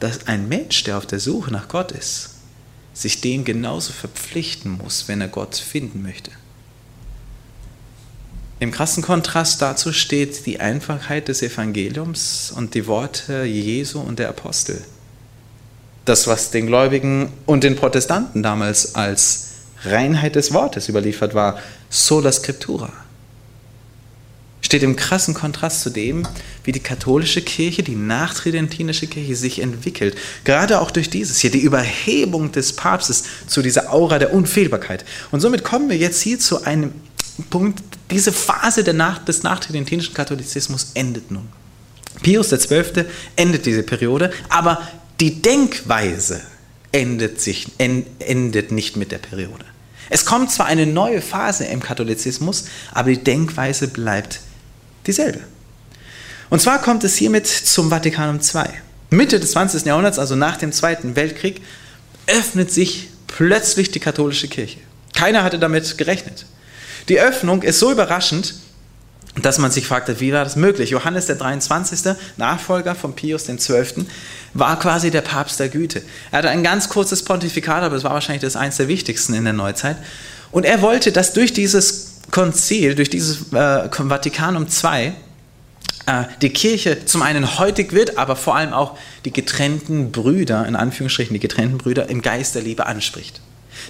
dass ein Mensch, der auf der Suche nach Gott ist, sich dem genauso verpflichten muss, wenn er Gott finden möchte. Im krassen Kontrast dazu steht die Einfachheit des Evangeliums und die Worte Jesu und der Apostel. Das, was den Gläubigen und den Protestanten damals als Reinheit des Wortes überliefert war, sola scriptura steht im krassen Kontrast zu dem, wie die katholische Kirche, die nachtridentinische Kirche sich entwickelt. Gerade auch durch dieses hier, die Überhebung des Papstes zu dieser Aura der Unfehlbarkeit. Und somit kommen wir jetzt hier zu einem Punkt, diese Phase der Nacht, des nachtridentinischen Katholizismus endet nun. Pius XII. endet diese Periode, aber die Denkweise endet, sich, endet nicht mit der Periode. Es kommt zwar eine neue Phase im Katholizismus, aber die Denkweise bleibt dieselbe. Und zwar kommt es hiermit zum Vatikanum II. Mitte des 20. Jahrhunderts, also nach dem Zweiten Weltkrieg, öffnet sich plötzlich die katholische Kirche. Keiner hatte damit gerechnet. Die Öffnung ist so überraschend, dass man sich fragte, wie war das möglich? Johannes der 23., Nachfolger von Pius XII., war quasi der Papst der Güte. Er hatte ein ganz kurzes Pontifikat, aber es war wahrscheinlich das eines der wichtigsten in der Neuzeit. Und er wollte, dass durch dieses Konzil, durch dieses äh, Vatikanum II, äh, die Kirche zum einen heutig wird, aber vor allem auch die getrennten Brüder, in Anführungsstrichen die getrennten Brüder, im Geist der Liebe anspricht.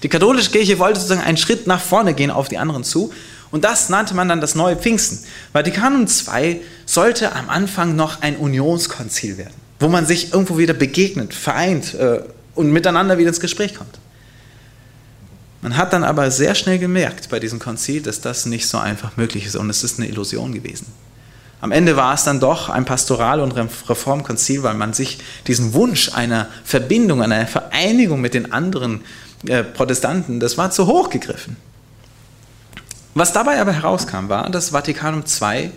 Die katholische Kirche wollte sozusagen einen Schritt nach vorne gehen auf die anderen zu und das nannte man dann das neue Pfingsten. Vatikanum II sollte am Anfang noch ein Unionskonzil werden, wo man sich irgendwo wieder begegnet, vereint äh, und miteinander wieder ins Gespräch kommt. Man hat dann aber sehr schnell gemerkt bei diesem Konzil, dass das nicht so einfach möglich ist und es ist eine Illusion gewesen. Am Ende war es dann doch ein Pastoral- und Reformkonzil, weil man sich diesen Wunsch einer Verbindung, einer Vereinigung mit den anderen äh, Protestanten, das war zu hoch gegriffen. Was dabei aber herauskam, war, dass Vatikanum II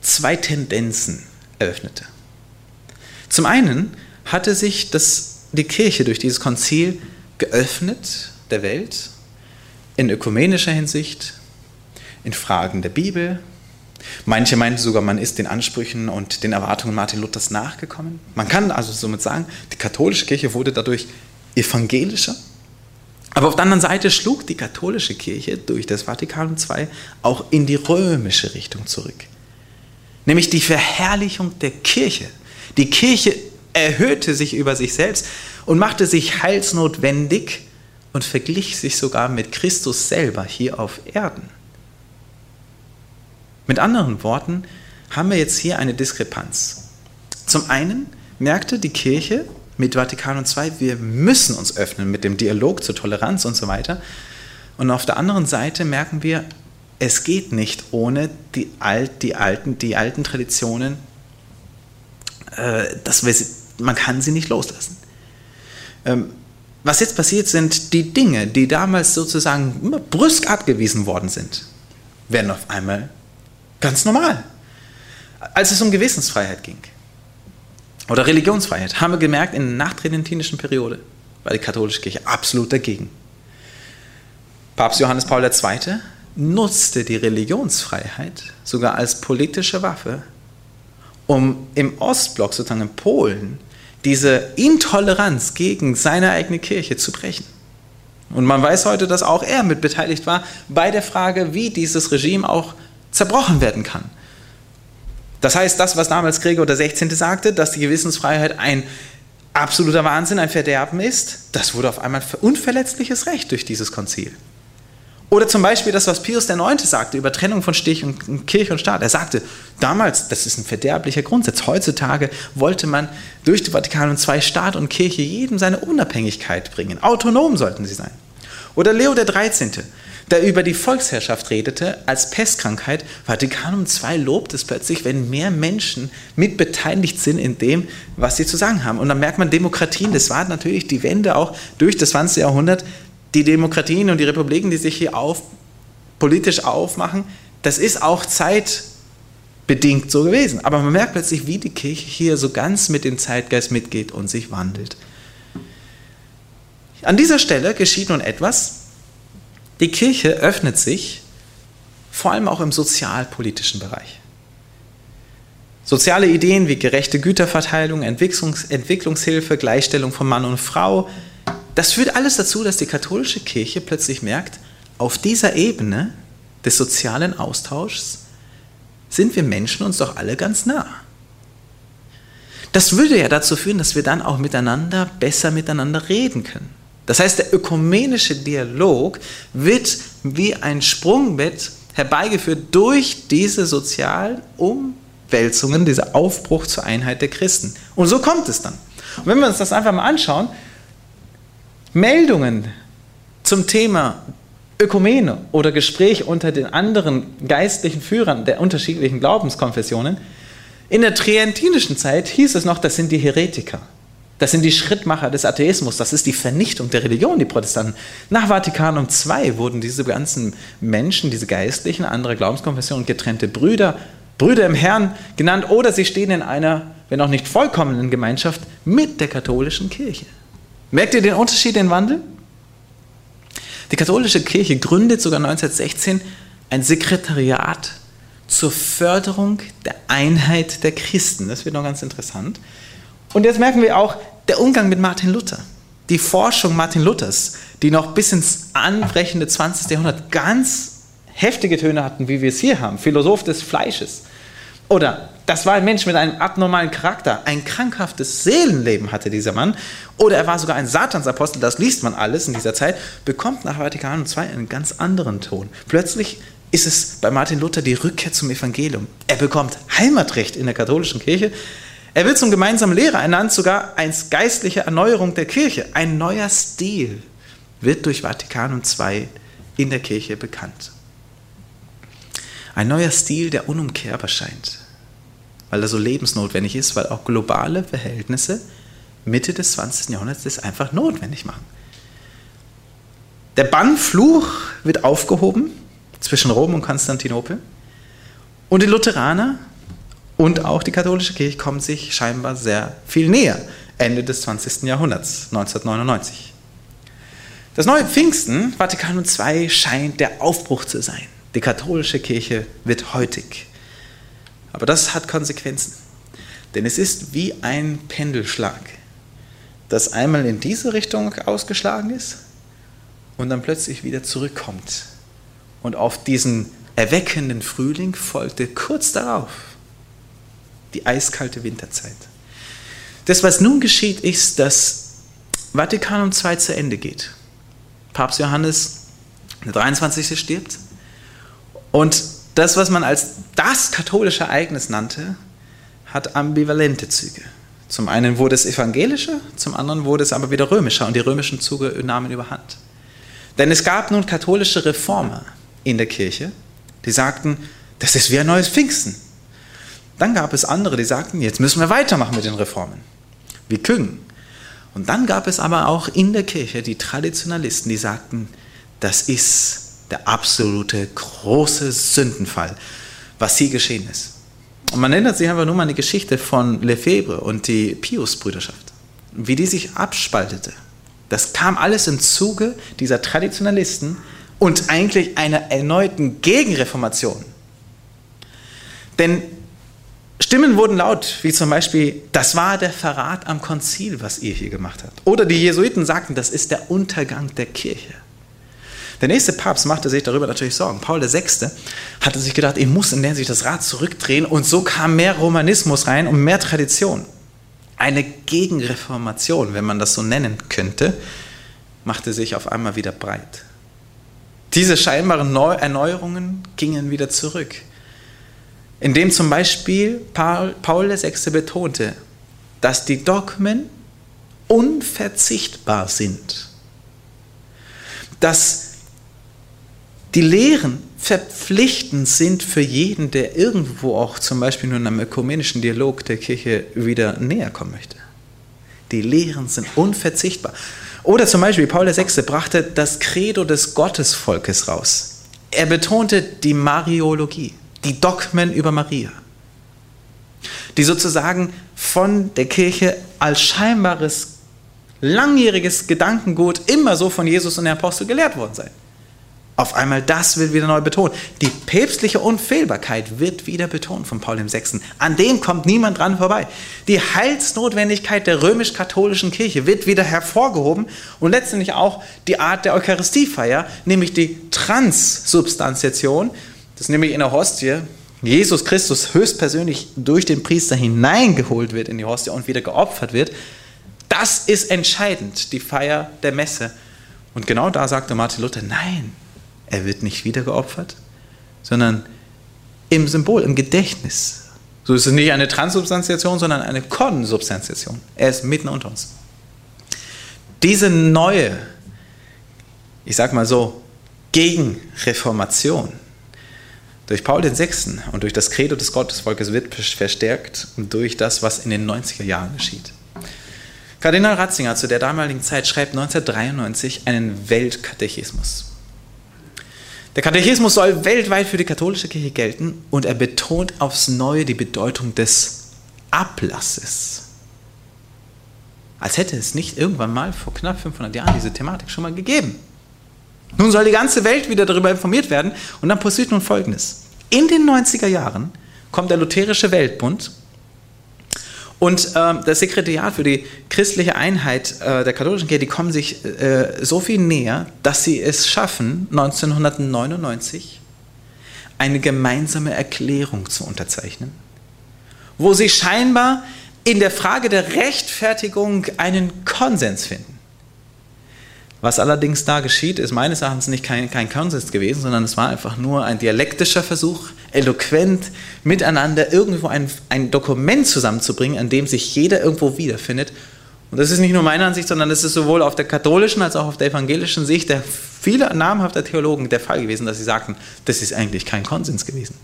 zwei Tendenzen eröffnete. Zum einen hatte sich das, die Kirche durch dieses Konzil geöffnet der Welt in ökumenischer Hinsicht, in Fragen der Bibel. Manche meinten sogar, man ist den Ansprüchen und den Erwartungen Martin Luthers nachgekommen. Man kann also somit sagen, die katholische Kirche wurde dadurch evangelischer aber auf der anderen Seite schlug die katholische Kirche durch das Vatikanum II auch in die römische Richtung zurück. Nämlich die Verherrlichung der Kirche. Die Kirche erhöhte sich über sich selbst und machte sich heilsnotwendig und verglich sich sogar mit Christus selber hier auf Erden. Mit anderen Worten haben wir jetzt hier eine Diskrepanz. Zum einen merkte die Kirche, mit Vatikanum II, wir müssen uns öffnen mit dem Dialog zur Toleranz und so weiter. Und auf der anderen Seite merken wir, es geht nicht ohne die, alt, die, alten, die alten Traditionen, äh, dass wir, man kann sie nicht loslassen. Ähm, was jetzt passiert, sind die Dinge, die damals sozusagen brüsk abgewiesen worden sind, werden auf einmal ganz normal. Als es um Gewissensfreiheit ging, oder Religionsfreiheit haben wir gemerkt, in der nachtridentinischen Periode war die katholische Kirche absolut dagegen. Papst Johannes Paul II. nutzte die Religionsfreiheit sogar als politische Waffe, um im Ostblock, sozusagen in Polen, diese Intoleranz gegen seine eigene Kirche zu brechen. Und man weiß heute, dass auch er mit beteiligt war bei der Frage, wie dieses Regime auch zerbrochen werden kann. Das heißt, das, was damals Gregor 16. sagte, dass die Gewissensfreiheit ein absoluter Wahnsinn, ein Verderben ist, das wurde auf einmal unverletzliches Recht durch dieses Konzil. Oder zum Beispiel das, was Pius IX. sagte über Trennung von Stich und Kirche und Staat. Er sagte damals, das ist ein verderblicher Grundsatz. Heutzutage wollte man durch die Vatikan II Staat und Kirche jedem seine Unabhängigkeit bringen. Autonom sollten sie sein. Oder Leo XIII der über die Volksherrschaft redete als Pestkrankheit. Vatikanum II lobt es plötzlich, wenn mehr Menschen mitbeteiligt sind in dem, was sie zu sagen haben. Und dann merkt man Demokratien, das war natürlich die Wende auch durch das 20. Jahrhundert, die Demokratien und die Republiken, die sich hier auf, politisch aufmachen, das ist auch zeitbedingt so gewesen. Aber man merkt plötzlich, wie die Kirche hier so ganz mit dem Zeitgeist mitgeht und sich wandelt. An dieser Stelle geschieht nun etwas, die Kirche öffnet sich vor allem auch im sozialpolitischen Bereich. Soziale Ideen wie gerechte Güterverteilung, Entwicklungs Entwicklungshilfe, Gleichstellung von Mann und Frau, das führt alles dazu, dass die katholische Kirche plötzlich merkt, auf dieser Ebene des sozialen Austauschs sind wir Menschen uns doch alle ganz nah. Das würde ja dazu führen, dass wir dann auch miteinander besser miteinander reden können. Das heißt, der ökumenische Dialog wird wie ein Sprungbett herbeigeführt durch diese sozialen Umwälzungen, dieser Aufbruch zur Einheit der Christen. Und so kommt es dann. Und wenn wir uns das einfach mal anschauen, Meldungen zum Thema Ökumene oder Gespräch unter den anderen geistlichen Führern der unterschiedlichen Glaubenskonfessionen In der trientinischen Zeit hieß es noch, das sind die Heretiker. Das sind die Schrittmacher des Atheismus. Das ist die Vernichtung der Religion, die Protestanten. Nach Vatikanum II wurden diese ganzen Menschen, diese Geistlichen, andere Glaubenskonfessionen, getrennte Brüder, Brüder im Herrn genannt oder sie stehen in einer, wenn auch nicht vollkommenen Gemeinschaft mit der katholischen Kirche. Merkt ihr den Unterschied, den Wandel? Die katholische Kirche gründet sogar 1916 ein Sekretariat zur Förderung der Einheit der Christen. Das wird noch ganz interessant. Und jetzt merken wir auch der Umgang mit Martin Luther. Die Forschung Martin Luthers, die noch bis ins anbrechende 20. Jahrhundert ganz heftige Töne hatten, wie wir es hier haben. Philosoph des Fleisches. Oder das war ein Mensch mit einem abnormalen Charakter. Ein krankhaftes Seelenleben hatte dieser Mann. Oder er war sogar ein Satansapostel, das liest man alles in dieser Zeit, bekommt nach Vatikan II einen ganz anderen Ton. Plötzlich ist es bei Martin Luther die Rückkehr zum Evangelium. Er bekommt Heimatrecht in der katholischen Kirche. Er wird zum gemeinsamen Lehrer ernannt, sogar als geistliche Erneuerung der Kirche. Ein neuer Stil wird durch Vatikan II in der Kirche bekannt. Ein neuer Stil, der unumkehrbar scheint, weil er so lebensnotwendig ist, weil auch globale Verhältnisse Mitte des 20. Jahrhunderts das einfach notwendig machen. Der Bannfluch wird aufgehoben zwischen Rom und Konstantinopel und die Lutheraner und auch die katholische Kirche kommen sich scheinbar sehr viel näher. Ende des 20. Jahrhunderts, 1999. Das neue Pfingsten, Vatikan II, scheint der Aufbruch zu sein. Die katholische Kirche wird heutig. Aber das hat Konsequenzen. Denn es ist wie ein Pendelschlag, das einmal in diese Richtung ausgeschlagen ist und dann plötzlich wieder zurückkommt. Und auf diesen erweckenden Frühling folgte kurz darauf die eiskalte Winterzeit. Das, was nun geschieht, ist, dass Vatikanum II zu Ende geht. Papst Johannes der 23. stirbt. Und das, was man als das katholische Ereignis nannte, hat ambivalente Züge. Zum einen wurde es evangelischer, zum anderen wurde es aber wieder römischer und die römischen Züge nahmen überhand. Denn es gab nun katholische Reformer in der Kirche, die sagten, das ist wie ein neues Pfingsten. Dann gab es andere, die sagten, jetzt müssen wir weitermachen mit den Reformen, wie Küng. Und dann gab es aber auch in der Kirche die Traditionalisten, die sagten, das ist der absolute große Sündenfall, was hier geschehen ist. Und man erinnert sich einfach nur mal an die Geschichte von Lefebvre und die Pius-Brüderschaft, wie die sich abspaltete. Das kam alles im Zuge dieser Traditionalisten und eigentlich einer erneuten Gegenreformation. Denn Stimmen wurden laut, wie zum Beispiel, das war der Verrat am Konzil, was ihr hier gemacht habt. Oder die Jesuiten sagten, das ist der Untergang der Kirche. Der nächste Papst machte sich darüber natürlich Sorgen. Paul VI. hatte sich gedacht, er muss in der sich das Rad zurückdrehen und so kam mehr Romanismus rein und mehr Tradition. Eine Gegenreformation, wenn man das so nennen könnte, machte sich auf einmal wieder breit. Diese scheinbaren Erneuerungen gingen wieder zurück indem zum Beispiel Paul, Paul VI. betonte, dass die Dogmen unverzichtbar sind, dass die Lehren verpflichtend sind für jeden, der irgendwo auch zum Beispiel nur in einem ökumenischen Dialog der Kirche wieder näher kommen möchte. Die Lehren sind unverzichtbar. Oder zum Beispiel Paul VI. brachte das Credo des Gottesvolkes raus. Er betonte die Mariologie die Dogmen über Maria, die sozusagen von der Kirche als scheinbares langjähriges Gedankengut immer so von Jesus und den Aposteln gelehrt worden sein. Auf einmal das wird wieder neu betont. Die päpstliche Unfehlbarkeit wird wieder betont von Paul VI. An dem kommt niemand dran vorbei. Die Heilsnotwendigkeit der römisch-katholischen Kirche wird wieder hervorgehoben und letztendlich auch die Art der Eucharistiefeier, nämlich die Transsubstantiation, dass nämlich in der Hostie Jesus Christus höchstpersönlich durch den Priester hineingeholt wird in die Hostie und wieder geopfert wird, das ist entscheidend, die Feier der Messe. Und genau da sagte Martin Luther, nein, er wird nicht wieder geopfert, sondern im Symbol, im Gedächtnis. So ist es nicht eine Transsubstantiation, sondern eine Konsubstantiation. Er ist mitten unter uns. Diese neue, ich sag mal so, Gegenreformation, durch Paul VI. und durch das Credo des Gottesvolkes wird verstärkt und durch das, was in den 90er Jahren geschieht. Kardinal Ratzinger zu der damaligen Zeit schreibt 1993 einen Weltkatechismus. Der Katechismus soll weltweit für die katholische Kirche gelten und er betont aufs Neue die Bedeutung des Ablasses. Als hätte es nicht irgendwann mal vor knapp 500 Jahren diese Thematik schon mal gegeben. Nun soll die ganze Welt wieder darüber informiert werden und dann passiert nun Folgendes. In den 90er Jahren kommt der Lutherische Weltbund und äh, das Sekretariat für die christliche Einheit äh, der katholischen Kirche, die kommen sich äh, so viel näher, dass sie es schaffen, 1999 eine gemeinsame Erklärung zu unterzeichnen, wo sie scheinbar in der Frage der Rechtfertigung einen Konsens finden. Was allerdings da geschieht, ist meines Erachtens nicht kein, kein Konsens gewesen, sondern es war einfach nur ein dialektischer Versuch, eloquent miteinander irgendwo ein, ein Dokument zusammenzubringen, an dem sich jeder irgendwo wiederfindet. Und das ist nicht nur meine Ansicht, sondern es ist sowohl auf der katholischen als auch auf der evangelischen Sicht der vieler namhafter Theologen der Fall gewesen, dass sie sagten, das ist eigentlich kein Konsens gewesen.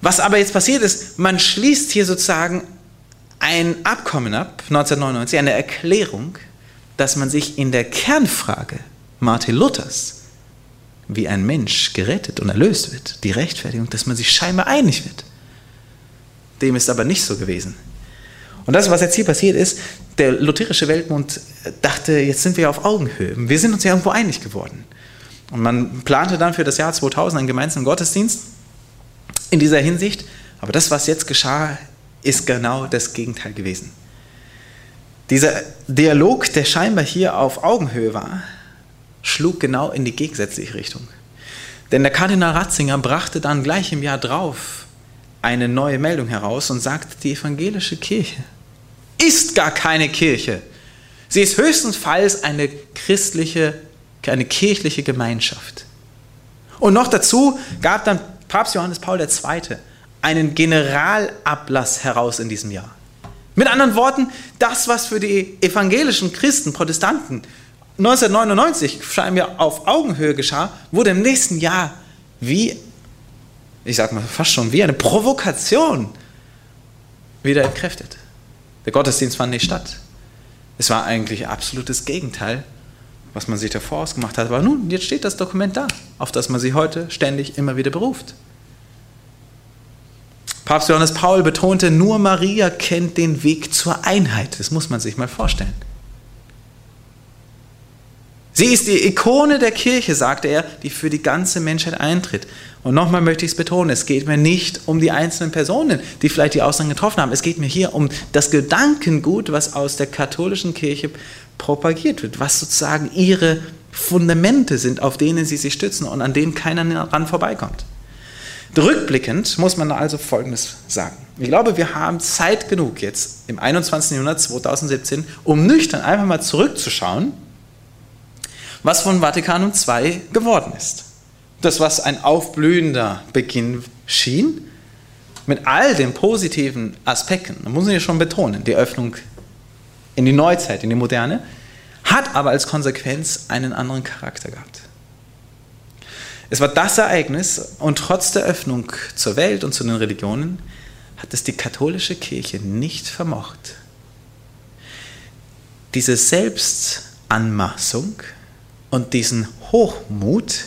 Was aber jetzt passiert ist, man schließt hier sozusagen ein Abkommen ab, 1999, eine Erklärung, dass man sich in der Kernfrage Martin Luthers, wie ein Mensch gerettet und erlöst wird, die Rechtfertigung, dass man sich scheinbar einig wird. Dem ist aber nicht so gewesen. Und das, was jetzt hier passiert ist, der lutherische Weltbund dachte, jetzt sind wir auf Augenhöhe. Wir sind uns ja irgendwo einig geworden. Und man plante dann für das Jahr 2000 einen gemeinsamen Gottesdienst in dieser Hinsicht. Aber das, was jetzt geschah, ist genau das Gegenteil gewesen. Dieser Dialog, der scheinbar hier auf Augenhöhe war, schlug genau in die gegensätzliche Richtung. Denn der Kardinal Ratzinger brachte dann gleich im Jahr drauf eine neue Meldung heraus und sagte, die evangelische Kirche ist gar keine Kirche. Sie ist höchstenfalls eine christliche, eine kirchliche Gemeinschaft. Und noch dazu gab dann Papst Johannes Paul II. einen Generalablass heraus in diesem Jahr. Mit anderen Worten, das, was für die evangelischen Christen, Protestanten 1999 scheinbar auf Augenhöhe geschah, wurde im nächsten Jahr wie, ich sag mal fast schon wie eine Provokation wieder entkräftet. Der Gottesdienst fand nicht statt. Es war eigentlich absolutes Gegenteil, was man sich davor ausgemacht hat. Aber nun, jetzt steht das Dokument da, auf das man sich heute ständig immer wieder beruft. Papst Johannes Paul betonte, nur Maria kennt den Weg zur Einheit. Das muss man sich mal vorstellen. Sie ist die Ikone der Kirche, sagte er, die für die ganze Menschheit eintritt. Und nochmal möchte ich es betonen, es geht mir nicht um die einzelnen Personen, die vielleicht die Aussagen getroffen haben. Es geht mir hier um das Gedankengut, was aus der katholischen Kirche propagiert wird, was sozusagen ihre Fundamente sind, auf denen sie sich stützen und an denen keiner daran vorbeikommt. Rückblickend muss man also Folgendes sagen. Ich glaube, wir haben Zeit genug jetzt im 21. Jahrhundert 2017, um nüchtern einfach mal zurückzuschauen, was von Vatikanum II geworden ist. Das, was ein aufblühender Beginn schien, mit all den positiven Aspekten, da muss man ja schon betonen, die Öffnung in die Neuzeit, in die Moderne, hat aber als Konsequenz einen anderen Charakter gehabt. Es war das Ereignis und trotz der Öffnung zur Welt und zu den Religionen hat es die katholische Kirche nicht vermocht, diese Selbstanmaßung und diesen Hochmut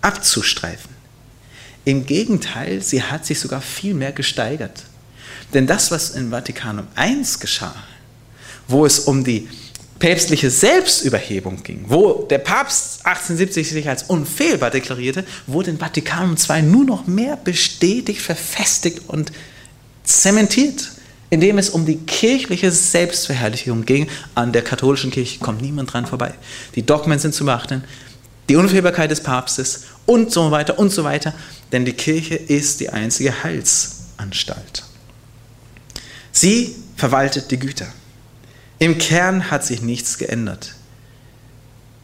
abzustreifen. Im Gegenteil, sie hat sich sogar viel mehr gesteigert. Denn das, was in Vatikanum I geschah, wo es um die päpstliche Selbstüberhebung ging, wo der Papst 1870 sich als unfehlbar deklarierte, wurde in Vatikanum II nur noch mehr bestätigt, verfestigt und zementiert, indem es um die kirchliche Selbstverherrlichung ging. An der katholischen Kirche kommt niemand dran vorbei. Die Dogmen sind zu beachten, die Unfehlbarkeit des Papstes und so weiter und so weiter, denn die Kirche ist die einzige Heilsanstalt. Sie verwaltet die Güter. Im Kern hat sich nichts geändert.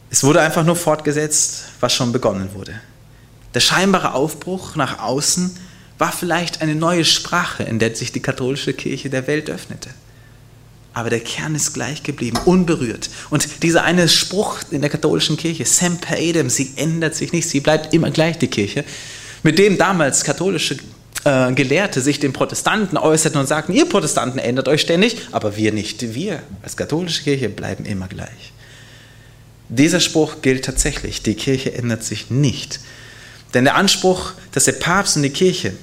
Es wurde einfach nur fortgesetzt, was schon begonnen wurde. Der scheinbare Aufbruch nach außen war vielleicht eine neue Sprache, in der sich die katholische Kirche der Welt öffnete. Aber der Kern ist gleich geblieben, unberührt. Und dieser eine Spruch in der katholischen Kirche, Semper Edem, sie ändert sich nicht, sie bleibt immer gleich die Kirche, mit dem damals katholische äh, Gelehrte sich den Protestanten äußerten und sagten, ihr Protestanten ändert euch ständig, aber wir nicht. Wir als katholische Kirche bleiben immer gleich. Dieser Spruch gilt tatsächlich. Die Kirche ändert sich nicht. Denn der Anspruch, dass der Papst und die Kirche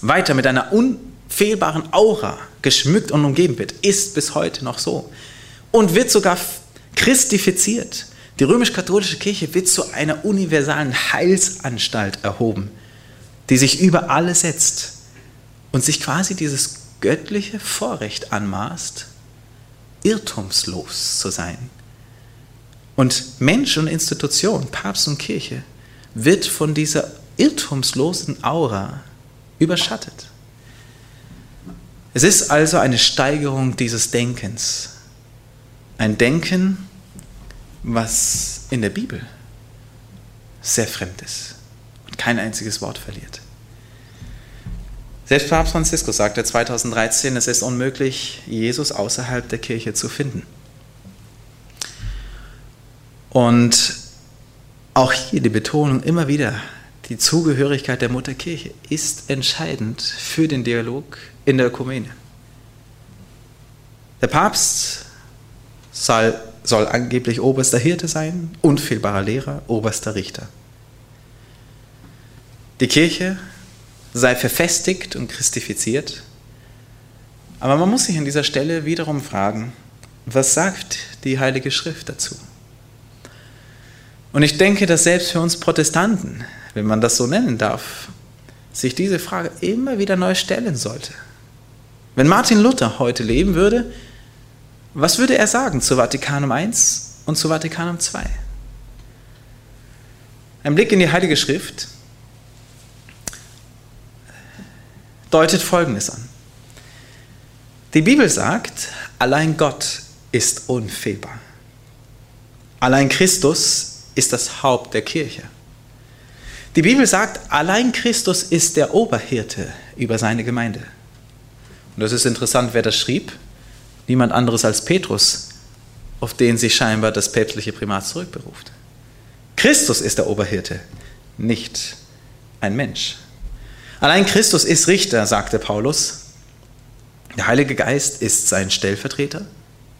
weiter mit einer unfehlbaren Aura geschmückt und umgeben wird, ist bis heute noch so. Und wird sogar christifiziert. Die römisch-katholische Kirche wird zu einer universalen Heilsanstalt erhoben, die sich über alle setzt und sich quasi dieses göttliche Vorrecht anmaßt, irrtumslos zu sein. Und Mensch und Institution, Papst und Kirche, wird von dieser irrtumslosen Aura überschattet. Es ist also eine Steigerung dieses Denkens. Ein Denken, was in der Bibel sehr fremd ist kein einziges Wort verliert. Selbst Papst Franziskus sagte 2013, es ist unmöglich, Jesus außerhalb der Kirche zu finden. Und auch hier die Betonung immer wieder, die Zugehörigkeit der Mutterkirche ist entscheidend für den Dialog in der Ökumene. Der Papst soll, soll angeblich oberster Hirte sein, unfehlbarer Lehrer, oberster Richter. Die Kirche sei verfestigt und christifiziert, aber man muss sich an dieser Stelle wiederum fragen, was sagt die Heilige Schrift dazu? Und ich denke, dass selbst für uns Protestanten, wenn man das so nennen darf, sich diese Frage immer wieder neu stellen sollte. Wenn Martin Luther heute leben würde, was würde er sagen zu Vatikanum I und zu Vatikanum II? Ein Blick in die Heilige Schrift deutet Folgendes an. Die Bibel sagt, allein Gott ist unfehlbar. Allein Christus ist das Haupt der Kirche. Die Bibel sagt, allein Christus ist der Oberhirte über seine Gemeinde. Und das ist interessant, wer das schrieb. Niemand anderes als Petrus, auf den sich scheinbar das päpstliche Primat zurückberuft. Christus ist der Oberhirte, nicht ein Mensch. Allein Christus ist Richter, sagte Paulus. Der Heilige Geist ist sein Stellvertreter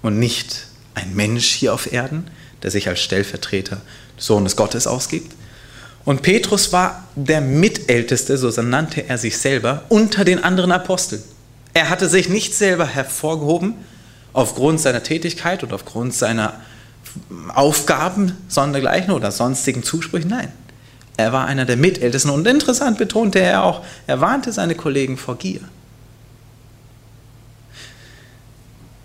und nicht ein Mensch hier auf Erden, der sich als Stellvertreter Sohnes Gottes ausgibt. Und Petrus war der Mitälteste, so nannte er sich selber, unter den anderen Aposteln. Er hatte sich nicht selber hervorgehoben aufgrund seiner Tätigkeit und aufgrund seiner Aufgaben sondergleichen oder sonstigen Zusprüchen. Nein, er war einer der Mitältesten und interessant betonte er auch, er warnte seine Kollegen vor Gier.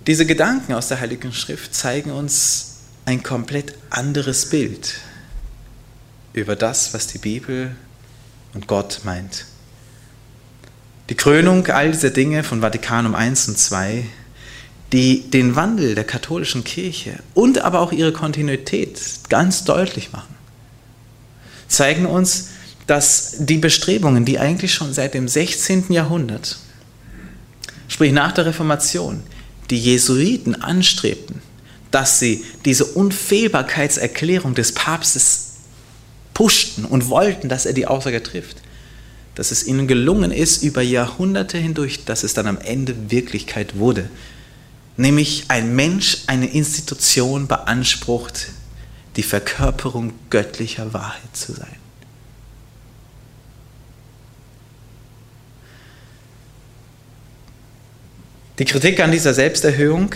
Diese Gedanken aus der Heiligen Schrift zeigen uns ein komplett anderes Bild über das, was die Bibel und Gott meint. Die Krönung all dieser Dinge von Vatikanum I und II, die den Wandel der katholischen Kirche und aber auch ihre Kontinuität ganz deutlich machen, zeigen uns, dass die Bestrebungen, die eigentlich schon seit dem 16. Jahrhundert, sprich nach der Reformation, die Jesuiten anstrebten, dass sie diese Unfehlbarkeitserklärung des Papstes pushten und wollten, dass er die Aussage trifft. Dass es ihnen gelungen ist, über Jahrhunderte hindurch, dass es dann am Ende Wirklichkeit wurde. Nämlich ein Mensch, eine Institution beansprucht, die Verkörperung göttlicher Wahrheit zu sein. Die Kritik an dieser Selbsterhöhung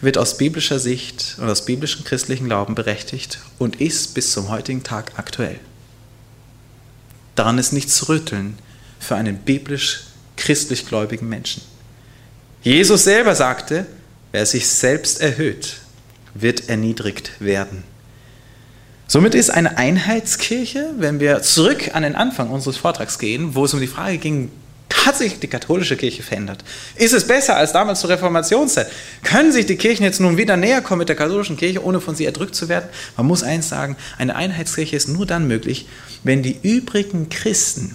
wird aus biblischer Sicht und aus biblischem christlichen Glauben berechtigt und ist bis zum heutigen Tag aktuell. Daran ist nichts zu rütteln für einen biblisch-christlich gläubigen Menschen. Jesus selber sagte, wer sich selbst erhöht, wird erniedrigt werden. Somit ist eine Einheitskirche, wenn wir zurück an den Anfang unseres Vortrags gehen, wo es um die Frage ging, hat sich die katholische Kirche verändert? Ist es besser als damals zur Reformationszeit? Können sich die Kirchen jetzt nun wieder näher kommen mit der katholischen Kirche, ohne von sie erdrückt zu werden? Man muss eins sagen, eine Einheitskirche ist nur dann möglich, wenn die übrigen Christen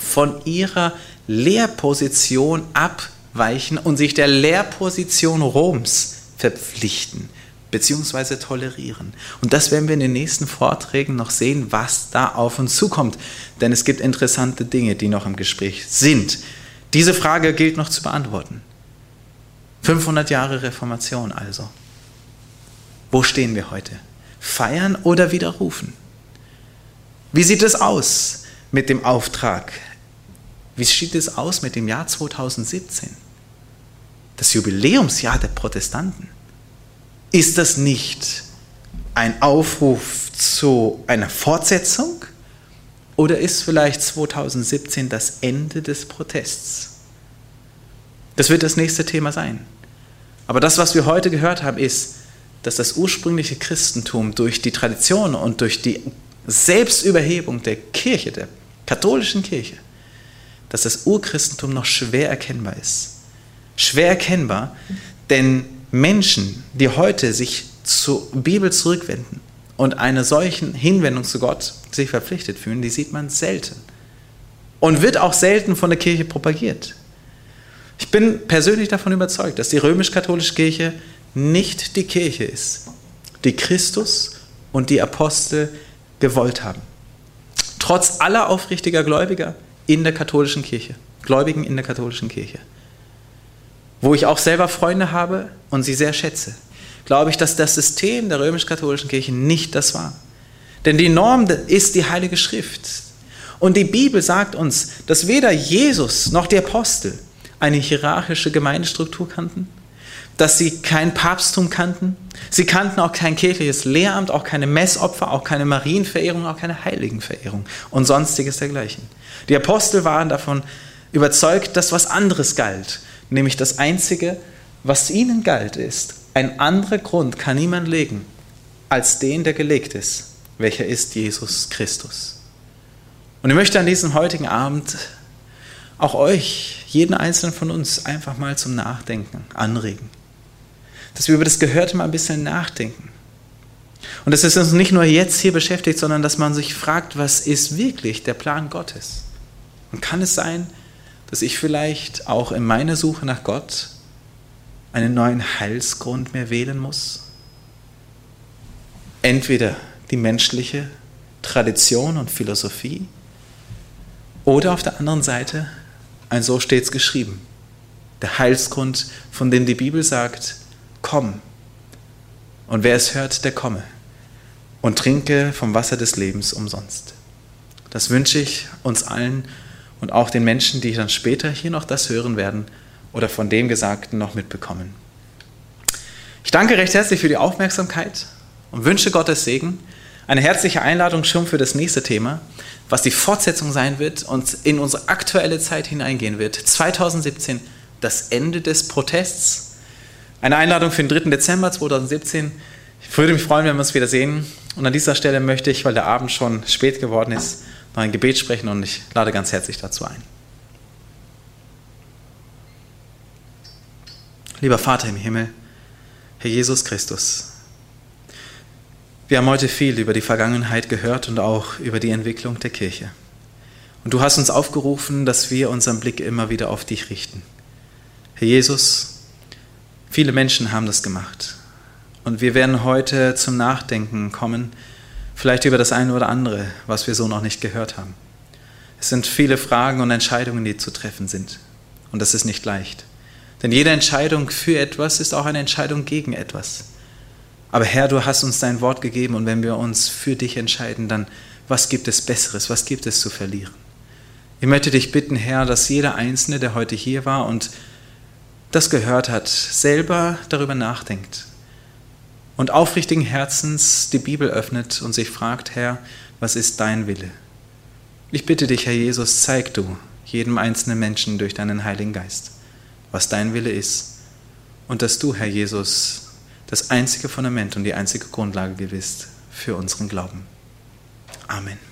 von ihrer Lehrposition abweichen und sich der Lehrposition Roms verpflichten beziehungsweise tolerieren. Und das werden wir in den nächsten Vorträgen noch sehen, was da auf uns zukommt. Denn es gibt interessante Dinge, die noch im Gespräch sind. Diese Frage gilt noch zu beantworten. 500 Jahre Reformation also. Wo stehen wir heute? Feiern oder widerrufen? Wie sieht es aus mit dem Auftrag? Wie sieht es aus mit dem Jahr 2017? Das Jubiläumsjahr der Protestanten. Ist das nicht ein Aufruf zu einer Fortsetzung? Oder ist vielleicht 2017 das Ende des Protests? Das wird das nächste Thema sein. Aber das, was wir heute gehört haben, ist, dass das ursprüngliche Christentum durch die Tradition und durch die Selbstüberhebung der Kirche, der katholischen Kirche, dass das Urchristentum noch schwer erkennbar ist. Schwer erkennbar, denn Menschen, die heute sich zur Bibel zurückwenden und einer solchen Hinwendung zu Gott sich verpflichtet fühlen, die sieht man selten. Und wird auch selten von der Kirche propagiert. Ich bin persönlich davon überzeugt, dass die römisch-katholische Kirche nicht die Kirche ist, die Christus und die Apostel gewollt haben. Trotz aller aufrichtiger Gläubiger in der katholischen Kirche, Gläubigen in der katholischen Kirche wo ich auch selber Freunde habe und sie sehr schätze, glaube ich, dass das System der römisch-katholischen Kirche nicht das war. Denn die Norm ist die Heilige Schrift. Und die Bibel sagt uns, dass weder Jesus noch die Apostel eine hierarchische Gemeindestruktur kannten, dass sie kein Papsttum kannten, sie kannten auch kein kirchliches Lehramt, auch keine Messopfer, auch keine Marienverehrung, auch keine Heiligenverehrung und sonstiges dergleichen. Die Apostel waren davon überzeugt, dass was anderes galt Nämlich das Einzige, was ihnen galt, ist, ein anderer Grund kann niemand legen als den, der gelegt ist, welcher ist Jesus Christus. Und ich möchte an diesem heutigen Abend auch euch, jeden einzelnen von uns, einfach mal zum Nachdenken anregen. Dass wir über das Gehörte mal ein bisschen nachdenken. Und dass es uns nicht nur jetzt hier beschäftigt, sondern dass man sich fragt, was ist wirklich der Plan Gottes? Und kann es sein, dass ich vielleicht auch in meiner Suche nach Gott einen neuen Heilsgrund mehr wählen muss? Entweder die menschliche Tradition und Philosophie oder auf der anderen Seite ein so stets geschrieben. Der Heilsgrund, von dem die Bibel sagt, komm. Und wer es hört, der komme und trinke vom Wasser des Lebens umsonst. Das wünsche ich uns allen und auch den Menschen, die dann später hier noch das hören werden oder von dem Gesagten noch mitbekommen. Ich danke recht herzlich für die Aufmerksamkeit und wünsche Gottes Segen. Eine herzliche Einladung schon für das nächste Thema, was die Fortsetzung sein wird und in unsere aktuelle Zeit hineingehen wird. 2017, das Ende des Protests. Eine Einladung für den 3. Dezember 2017. Ich würde mich freuen, wenn wir uns wieder sehen. Und an dieser Stelle möchte ich, weil der Abend schon spät geworden ist, noch ein Gebet sprechen und ich lade ganz herzlich dazu ein. Lieber Vater im Himmel, Herr Jesus Christus, wir haben heute viel über die Vergangenheit gehört und auch über die Entwicklung der Kirche. Und du hast uns aufgerufen, dass wir unseren Blick immer wieder auf dich richten. Herr Jesus, viele Menschen haben das gemacht. Und wir werden heute zum Nachdenken kommen, vielleicht über das eine oder andere, was wir so noch nicht gehört haben. Es sind viele Fragen und Entscheidungen, die zu treffen sind. Und das ist nicht leicht. Denn jede Entscheidung für etwas ist auch eine Entscheidung gegen etwas. Aber Herr, du hast uns dein Wort gegeben und wenn wir uns für dich entscheiden, dann was gibt es Besseres, was gibt es zu verlieren? Ich möchte dich bitten, Herr, dass jeder Einzelne, der heute hier war und das gehört hat, selber darüber nachdenkt und aufrichtigen Herzens die Bibel öffnet und sich fragt, Herr, was ist dein Wille? Ich bitte dich, Herr Jesus, zeig du jedem einzelnen Menschen durch deinen Heiligen Geist, was dein Wille ist und dass du, Herr Jesus, das einzige Fundament und die einzige Grundlage bist für unseren Glauben. Amen.